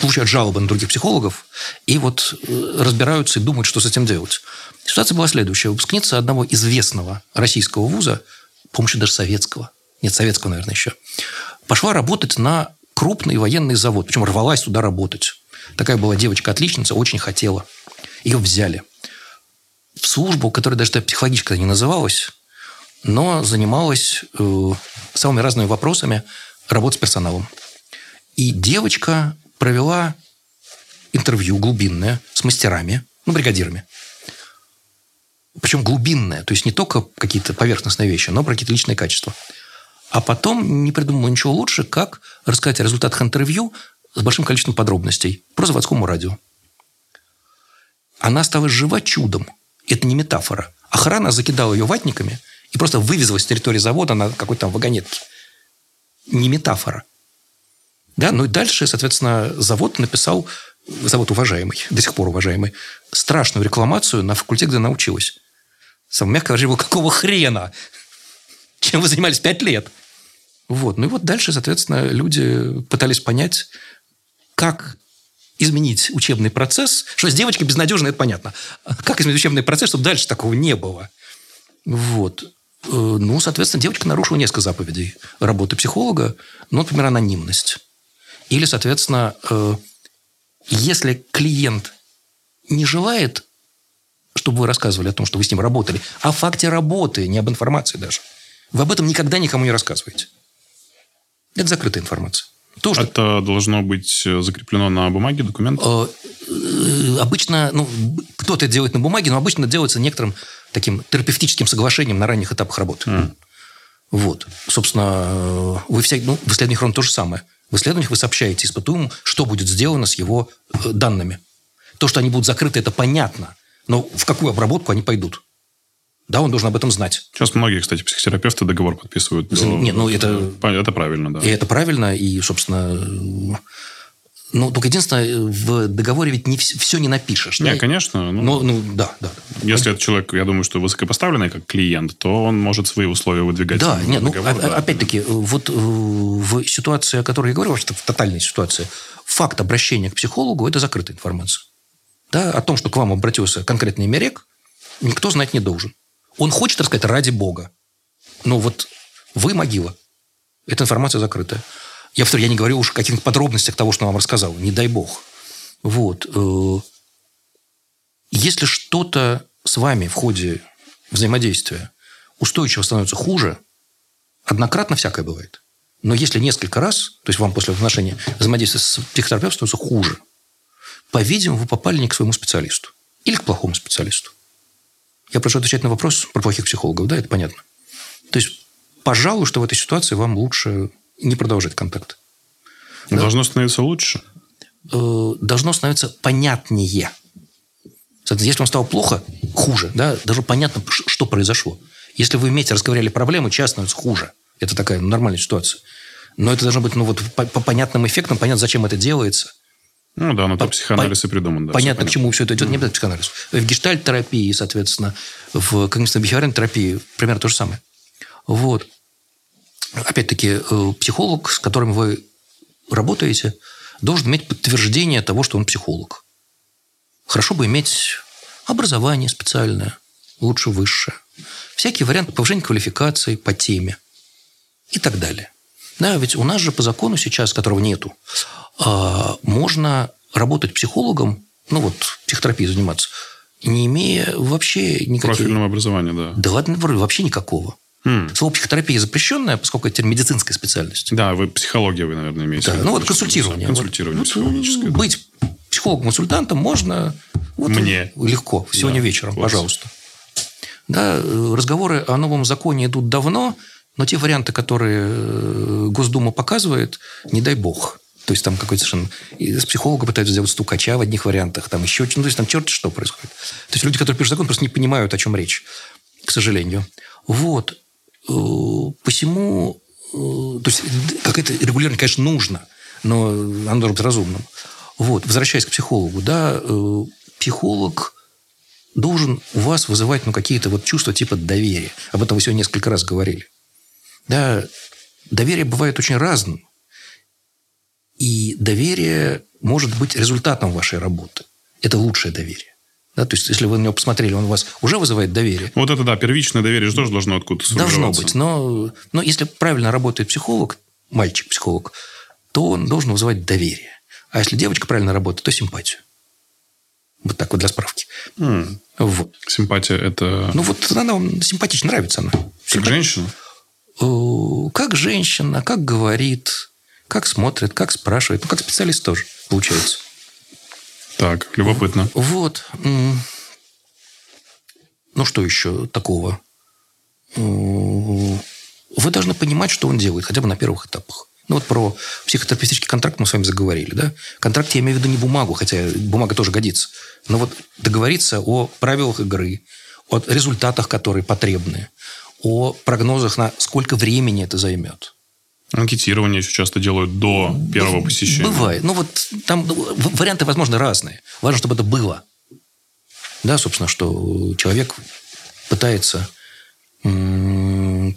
получают жалобы на других психологов и вот э, разбираются и думают, что с этим делать. Ситуация была следующая. Выпускница одного известного российского вуза, помощи даже советского, нет, советского, наверное, еще, пошла работать на крупный военный завод, причем рвалась туда работать. Такая была девочка-отличница, очень хотела. Ее взяли в службу, которая даже психологически не называлась, но занималась э, самыми разными вопросами работы с персоналом. И девочка провела интервью глубинное с мастерами, ну, бригадирами. Причем глубинное, то есть не только какие-то поверхностные вещи, но про какие-то личные качества. А потом не придумала ничего лучше, как рассказать о результатах интервью с большим количеством подробностей про заводскому радио. Она стала жива чудом – это не метафора. Охрана закидала ее ватниками и просто вывезла с территории завода на какой-то там вагонетке. Не метафора. Да, ну и дальше, соответственно, завод написал, завод уважаемый, до сих пор уважаемый, страшную рекламацию на факультете, где она училась. Самое мягкое выражение было, какого хрена? Чем вы занимались пять лет? Вот. Ну и вот дальше, соответственно, люди пытались понять, как изменить учебный процесс, что с девочкой безнадежно, это понятно. Как изменить учебный процесс, чтобы дальше такого не было? Вот. Э, ну, соответственно, девочка нарушила несколько заповедей работы психолога. Ну, например, анонимность. Или, соответственно, э, если клиент не желает, чтобы вы рассказывали о том, что вы с ним работали, о факте работы, не об информации даже. Вы об этом никогда никому не рассказываете. Это закрытая информация. То, что Это должно быть э, закреплено на бумаге, документ? Э, э, обычно, ну, кто-то это делает на бумаге, но обычно это делается некоторым таким терапевтическим соглашением на ранних этапах работы. М. Вот. Собственно, вы вся, ну, в исследованиях ровно то же самое. В исследованиях вы сообщаете испытуемому, что будет сделано с его данными. То, что они будут закрыты, это понятно. Но в какую обработку они пойдут? Да, он должен об этом знать. Сейчас многие, кстати, психотерапевты договор подписывают. За- не, ну, это- Это правильно, да. И это правильно, и, собственно... Ну, только единственное, в договоре ведь не все не напишешь. Не, да? конечно. ну, Ну, ну, да, да. Если этот человек, я думаю, что высокопоставленный как клиент, то он может свои условия выдвигать. Да, нет, ну, договор, о- да. опять-таки, вот э, в ситуации, о которой я говорю, что в тотальной ситуации, факт обращения к психологу – это закрытая информация. Да, о том, что к вам обратился конкретный мерек, никто знать не должен. Он хочет рассказать ради Бога. Но вот вы могила. Эта информация закрытая. Я, повторю, я не говорю уж о каких-то подробностях того, что он вам рассказал. Не дай бог. Вот. э, Если что-то с вами в ходе взаимодействия устойчиво становится хуже, однократно всякое бывает. Но если несколько раз, то есть вам после отношения взаимодействия с психотерапевтом становится хуже, по-видимому, вы попали не к своему специалисту. Или к плохому специалисту. Я прошу отвечать на вопрос про плохих психологов, да, это понятно. То есть, пожалуй, что в этой ситуации вам лучше не продолжать контакт. Должно становиться лучше. Э, должно становиться понятнее. Соответственно, если вам стало плохо, хуже, да, даже понятно, что произошло. Если вы вместе разговаривали проблемы, часто становится хуже. Это такая нормальная ситуация. Но это должно быть ну, вот, по, по понятным эффектам, понятно, зачем это делается. Ну да, но По- психоанализ по- и придуман. Да, понятно, к чему все это идет, не обязательно психоанализ. В гештальт-терапии, соответственно, в когнитивно-бихевиоральной терапии примерно то же самое. Вот. Опять-таки, э, психолог, с которым вы работаете, должен иметь подтверждение того, что он психолог. Хорошо бы иметь образование специальное, лучше высшее. Всякие варианты повышения квалификации по теме и так далее. Да, ведь у нас же по закону сейчас, которого нету, а, можно работать психологом, ну вот психотерапией заниматься, не имея вообще никаких... Профильного образования, да. Да ладно, вообще никакого. М. Слово психотерапия запрещенное, поскольку это медицинская специальность. Да, вы психология, вы, наверное, имеете. Да, в виду. ну вот консультирование. Консультирование Вот, психологическое. да. Быть психологом-консультантом можно вот Мне. легко, сегодня Да, вечером, класс. пожалуйста. Да, э, разговоры о новом законе идут давно, но те варианты, которые э, Госдума показывает, не дай бог. То есть там какой-то совершенно... и С психолога пытаются сделать стукача в одних вариантах, там еще... Ну, то есть там черт что происходит. То есть люди, которые пишут закон, просто не понимают, о чем речь, к сожалению. Вот. Э, Посему... э, То есть какое-то регулирование, конечно, нужно, но оно должно быть разумным. Вот. Возвращаясь к психологу, да, психолог должен у вас вызывать ну, какие-то вот чувства типа доверия. Об этом вы сегодня несколько раз говорили. Да, доверие бывает очень разным. И доверие может быть результатом вашей работы. Это лучшее доверие. Да, то есть, если вы на него посмотрели, он у вас уже вызывает доверие. Вот это, да, первичное доверие же тоже должно откуда-то Должно быть. Но, но если правильно работает психолог, мальчик-психолог, то он должен вызывать доверие. А если девочка правильно работает, то симпатию. Вот так вот для справки. М. Вот. Симпатия – это Ну вот она вам симпатична, нравится она. как женщина? Э, Как женщина, как говорит, как смотрит, как спрашивает. Ну, как специалист тоже получается. Так, любопытно. Вот. Ну, что еще такого? М, Вы должны понимать, что он делает, хотя бы на первых этапах. Ну, вот про психотерапевтический контракт мы с вами заговорили, да? Контракт я имею в виду не бумагу, хотя бумага тоже годится. Но вот договориться о правилах игры, о результатах, которые потребны, о прогнозах на сколько времени это займет. Анкетирование еще часто делают до первого посещения. Бывает. Ну, вот там в- варианты, возможно, разные. Важно, чтобы это было. Да, собственно, что человек пытается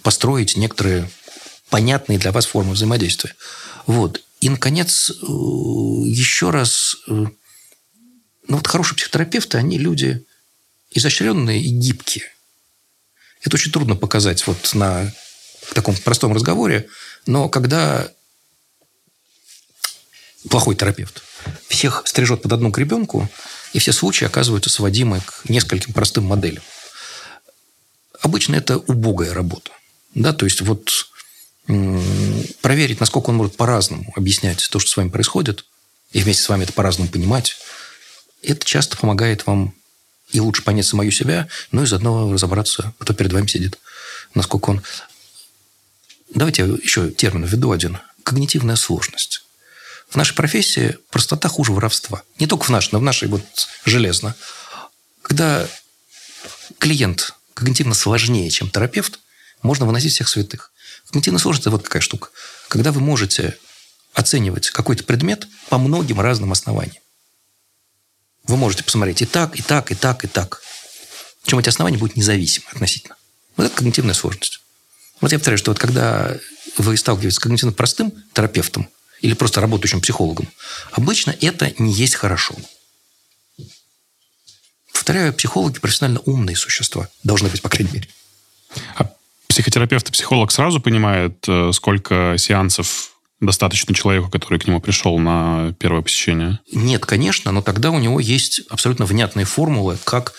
построить некоторые понятные для вас формы взаимодействия. Вот. И, наконец, э, еще раз, э, ну, вот хорошие психотерапевты, они люди изощренные и гибкие. Это очень трудно показать вот на таком простом разговоре, но когда плохой терапевт всех стрижет под одну гребенку, И все случаи оказываются сводимы к нескольким простым моделям. Обычно это убогая работа. Да, то есть вот проверить, насколько он может по-разному объяснять то, что с вами происходит, и вместе с вами это по-разному понимать, это часто помогает вам и лучше понять самую себя, ну и заодно разобраться, кто перед вами сидит, насколько он... Давайте я еще термин введу один. Когнитивная сложность. В нашей профессии простота хуже воровства. Не только в нашей, но в нашей вот железно. Когда клиент когнитивно сложнее, чем терапевт, можно выносить всех святых. Когнитивная сложность – это вот какая штука. Когда вы можете оценивать какой-то предмет по многим разным основаниям. Вы можете посмотреть и так, и так, и так, и так. Причем эти основания будут независимы относительно. Вот это когнитивная сложность. Вот я повторяю, что вот когда вы сталкиваетесь с когнитивно простым терапевтом или просто работающим психологом, обычно это не есть хорошо. Повторяю, психологи профессионально умные существа. Должны быть, по крайней мере. А психотерапевт и психолог сразу понимает, э, сколько сеансов достаточно человеку, который к нему пришел на первое посещение? Нет, конечно, но тогда у него есть абсолютно внятные формулы, как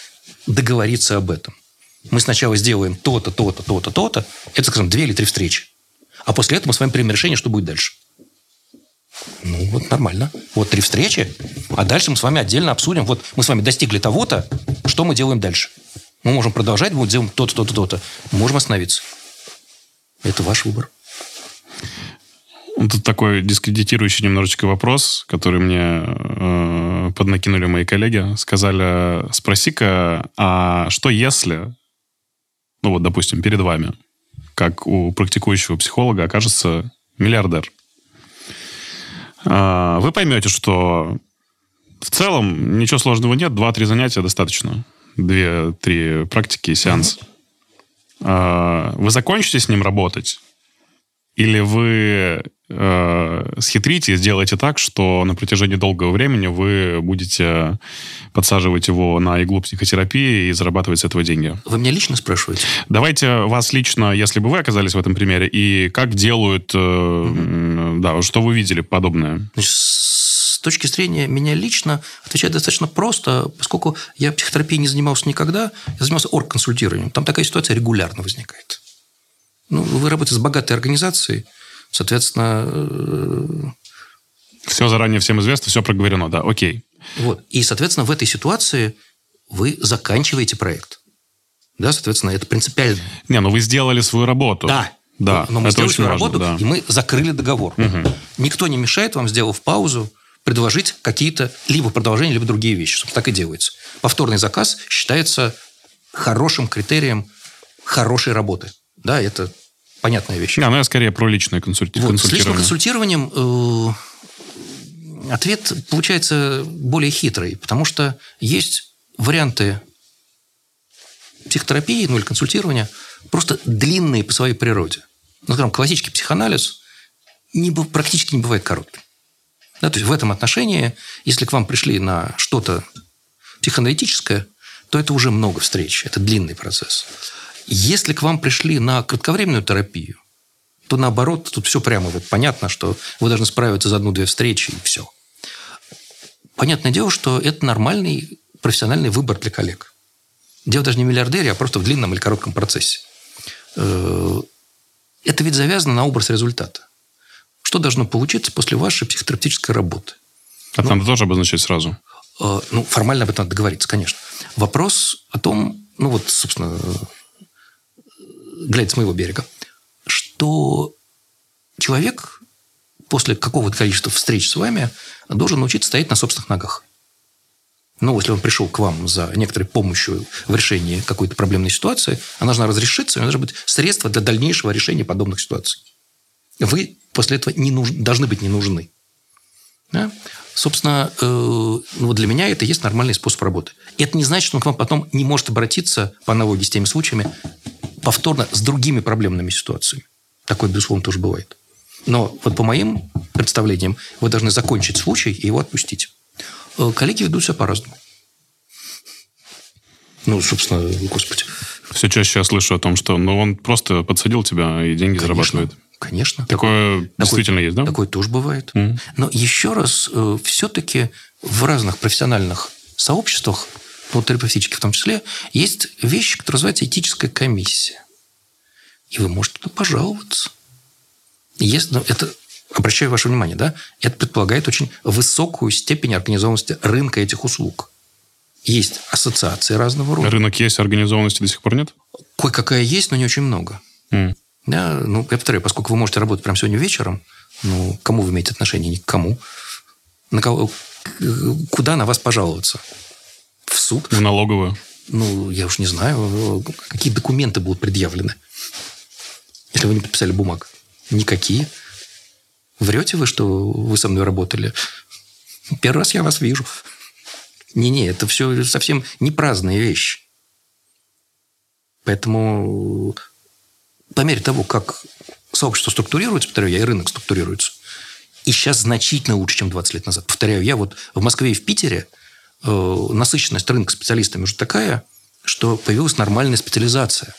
договориться об этом. Мы сначала сделаем то-то, то-то, то-то, то-то. Это, скажем, две или три встречи. А после этого мы с вами примем решение, что будет дальше. Ну, вот нормально. Вот три встречи, а дальше мы с вами отдельно обсудим. Вот мы с вами достигли того-то, что мы делаем дальше. Мы можем продолжать, будем делать то-то, то-то, то-то. Можем остановиться. Это ваш выбор. Тут такой дискредитирующий немножечко вопрос, который мне э, поднакинули мои коллеги. Сказали, спроси-ка, а что если, ну вот, допустим, перед вами, как у практикующего психолога, окажется миллиардер? Э, вы поймете, что в целом ничего сложного нет, два-три занятия достаточно. Две-три практики, сеанс. Э, вы закончите с ним работать, или вы э, схитрите и сделаете так, что на протяжении долгого времени вы будете подсаживать его на иглу психотерапии и зарабатывать с этого деньги. Вы меня лично спрашиваете? Давайте вас лично, если бы вы оказались в этом примере, и как делают, э, mm да, что вы видели подобное? Значит, с точки зрения меня лично отвечать достаточно просто, поскольку я психотерапией не занимался никогда, я занимался оргконсультированием. Там такая ситуация регулярно возникает. Ну, вы работаете с богатой организацией, соответственно... Э, все заранее всем известно, все проговорено, да, окей. Вот. И, соответственно, в этой ситуации вы заканчиваете проект. Да, соответственно, это принципиально. Не, ну вы сделали свою работу. Да. Да, но мы это сделали свою важно, работу, да. и мы закрыли договор. Угу. Никто не мешает вам, сделав паузу, предложить какие-то либо продолжения, либо другие вещи. Собственно, так и делается. Повторный заказ считается хорошим критерием хорошей работы. Да, это понятная вещь. Да, но я скорее про личное консульти... вот, консультирование. С личным консультированием э, ответ получается более хитрый, потому что есть варианты психотерапии, ну или консультирования, просто длинные по своей природе. Ну, скажем, классический психоанализ не, практически не бывает коротким. Да, то есть в этом отношении, если к вам пришли на что-то психоаналитическое, то это уже много встреч, это длинный процесс. Если к вам пришли на кратковременную терапию, то наоборот, тут все прямо вот понятно, что вы должны справиться за одну-две встречи и все. Понятное дело, что это нормальный профессиональный выбор для коллег. Дело даже не в миллиардере, а просто в длинном или коротком процессе. Э, это ведь завязано на образ результата. Что должно получиться после вашей психотерапевтической работы? Это ну, надо тоже обозначать сразу. Э, ну, формально об этом надо договориться, конечно. Вопрос о том, ну вот, собственно, глядя с моего берега, что человек после какого-то количества встреч с вами должен научиться стоять на собственных ногах. Ну, если он пришел к вам за некоторой помощью в решении какой-то проблемной ситуации, она должна разрешиться, у него должны быть средства для дальнейшего решения подобных ситуаций. Вы после этого не нуж... должны быть не нужны. Да? Собственно, э, ну, для меня это и есть нормальный способ работы. И это не значит, что он к вам потом не может обратиться, по аналогии с теми случаями, повторно с другими проблемными ситуациями. Такое, безусловно, тоже бывает. Но вот по моим представлениям вы должны закончить случай и его отпустить. Э, коллеги ведут себя по-разному. Ну, собственно, господи. Все чаще я слышу о том, что ну, он просто подсадил тебя и деньги Конечно. зарабатывает. Конечно. Такое, такое действительно есть, да? Такое тоже бывает. Mm. Но еще раз, э, все-таки в разных профессиональных сообществах, ну, терапевтических в том числе, есть вещь, которая называется этическая комиссия. И вы можете туда пожаловаться. Если, ну, это, обращаю ваше внимание, да, это предполагает очень высокую степень организованности рынка этих услуг. Есть ассоциации разного рода. Рынок есть, организованности до сих пор нет? Кое-какая есть, но не очень много. М. Да, ну, я повторяю, поскольку вы можете работать прямо сегодня вечером, ну, кому вы имеете отношение? Ни к кому. На кого, куда на вас пожаловаться? В суд? В налоговую. Ну, я уж не знаю, какие документы будут предъявлены, если вы не подписали бумаг. Никакие. Врете вы, что вы со мной работали? Первый раз я вас вижу. Не-не, это все совсем не праздная вещь. Поэтому по мере того, как сообщество структурируется, повторяю, я и рынок структурируется, и сейчас значительно лучше, чем 20 лет назад. Повторяю, я вот в Москве и в Питере э, насыщенность рынка специалистами уже такая, что появилась нормальная специализация.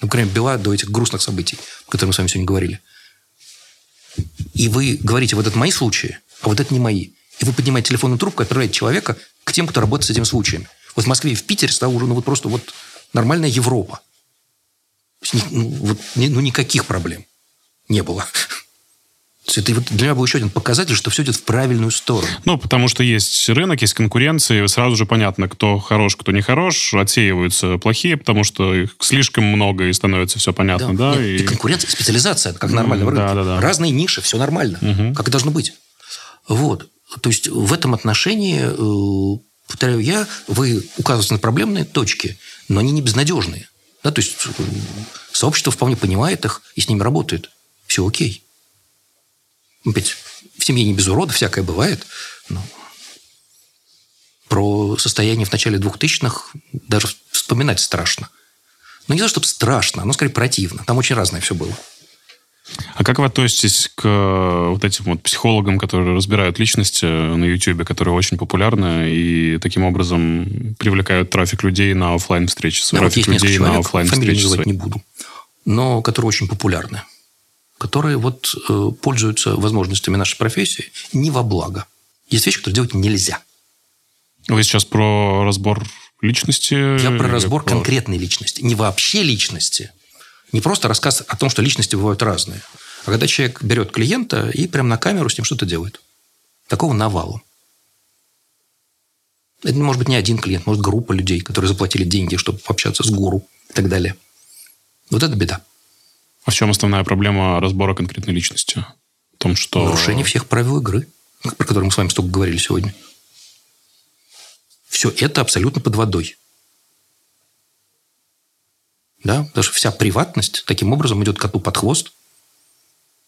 Ну, мере, была до этих грустных событий, о которых мы с вами сегодня говорили. И вы говорите, вот это мои случаи, а вот это не мои. И вы поднимаете телефонную трубку и отправляете человека к тем, кто работает с этими случаями. Вот в Москве и в Питере стало уже ну, вот просто вот нормальная Европа. Ну, вот, ну, никаких проблем не было. Это вот для меня был еще один показатель, что все идет в правильную сторону. Ну, потому что есть рынок, есть конкуренция, и сразу же понятно, кто хорош, кто не хорош, отсеиваются плохие, потому что их слишком много, и становится все понятно, да? Нет, и- и конкуренция, специализация, это как нормально в М, рынке. да-да-да. Разные ниши, все нормально, Мгм. как и должно быть. Вот. То есть в этом отношении, э, повторяю я, вы указываете на проблемные точки, но они не безнадежные. Да, то есть э, сообщество вполне понимает их и с ними работает. Все окей. Опять, в семье не без урода, всякое бывает. но про состояние в начале 2000-х даже вспоминать страшно. Ну, не то, чтобы страшно, но скорее противно. Там очень разное все было. А как вы относитесь к э, вот этим вот психологам, которые разбирают личности на YouTube, которые очень популярны и таким образом привлекают трафик людей на офлайн встречи, Да, вот трафик несколько людей на человек, офлайн фамилии встречи. не буду, но которые очень популярны, которые вот э, пользуются возможностями нашей профессии не во благо. Есть вещи, которые делать нельзя. Вы сейчас про разбор личности? Я про разбор про- конкретной личности, не вообще личности, не просто рассказ о том, что личности бывают разные, а когда человек берет клиента и прямо на камеру с ним что-то делает. Такого навалом. Это может быть не один клиент, может группа людей, которые заплатили деньги, чтобы пообщаться с гуру и так далее. Вот это беда. А в чем основная проблема разбора конкретной личности? В том, что... Нарушение всех правил игры, про которые мы с вами столько говорили сегодня. Все это абсолютно под водой. Да, потому что вся приватность таким образом идет коту под хвост.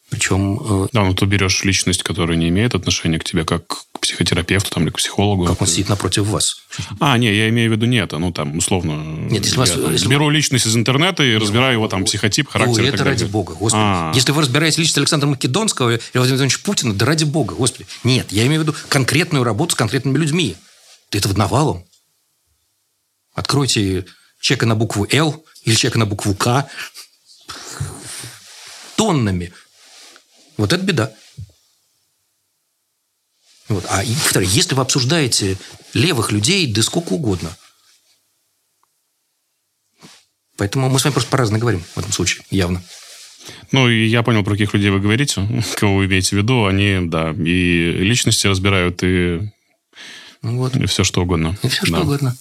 Причем, э, Да, ну ты берешь личность, которая не имеет отношения к тебе, как психотерапевту там, или к психологу. как он сидит напротив вас. А, не, я имею в виду не это. Ну, там, условно... Нет, если вас- я, там, если- беру личность из интернета и разбираю его там психотип, характер Ой, это ради бога, господи. А. Если вы разбираете личность Александра Македонского или Владимира Владимировича Путина, да ради бога, господи. Нет, я имею в виду конкретную работу с конкретными людьми. Да это вот навалом. Откройте чека на букву «Л» или чека на букву «К». Тоннами. Вот это беда. Вот. А и, повторяю, если вы обсуждаете левых людей, да сколько угодно. Поэтому мы с вами просто по-разному говорим в этом случае, явно. Ну, и я понял, про каких людей вы говорите, кого вы имеете в виду. Они, да, и личности разбирают, и, Ну вот. и все что угодно. И все что Да. угодно.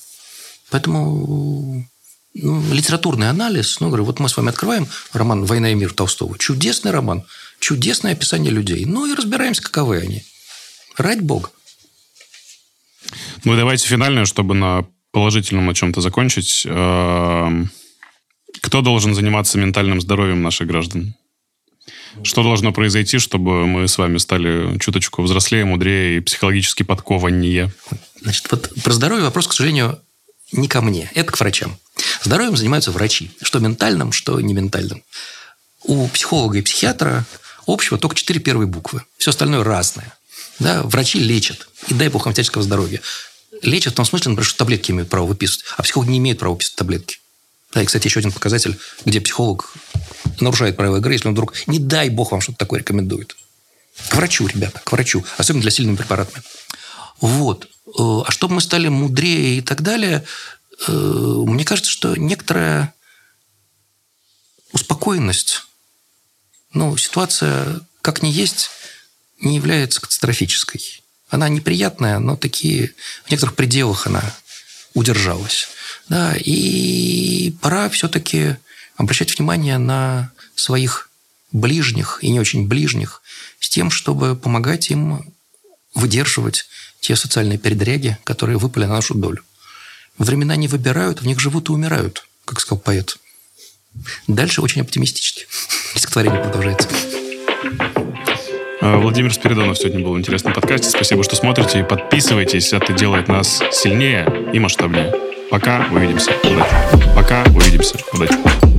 Поэтому ну, литературный анализ, ну, говорю, вот мы с вами открываем роман «Война и мир» Толстого. Чудесный роман, чудесное описание людей. Ну и разбираемся, каковы они. Ради бога. Ну давайте финальное, чтобы на положительном о чем-то закончить. Эм, Кто должен заниматься ментальным здоровьем наших граждан? Что должно произойти, чтобы мы с вами стали чуточку взрослее, мудрее и психологически подкованнее? Значит, вот про здоровье вопрос, к сожалению, не ко мне. Это к врачам. Здоровьем занимаются врачи. Что ментальным, что не ментальным. У психолога и психиатра общего только четыре первые буквы. Все остальное разное. Да, врачи лечат. И дай бог вам всяческого здоровья. Лечат в том смысле, например, что таблетки имеют право выписывать, а психолог не имеет права выписывать таблетки. Да, и, кстати, еще один показатель, где психолог нарушает правила игры, если он вдруг, не дай бог вам что-то такое рекомендует. К врачу, ребята, к врачу. Особенно для сильными препаратами. Вот. Э, а чтобы мы стали мудрее и так далее, э, мне кажется, что некоторая успокоенность, ну, ситуация как ни есть, не является катастрофической. Она неприятная, но такие в некоторых пределах она удержалась. Да, и пора все-таки обращать внимание на своих ближних и не очень ближних с тем, чтобы помогать им выдерживать те социальные передряги, которые выпали на нашу долю. Времена не выбирают, в них живут и умирают, как сказал поэт. Дальше очень оптимистически. Стихотворение продолжается. А, Владимир Спиридонов сегодня был в интересном подкасте. Спасибо, что смотрите подписывайтесь. Это делает нас сильнее и масштабнее. Пока увидимся. Удачи. Пока увидимся. Удачи.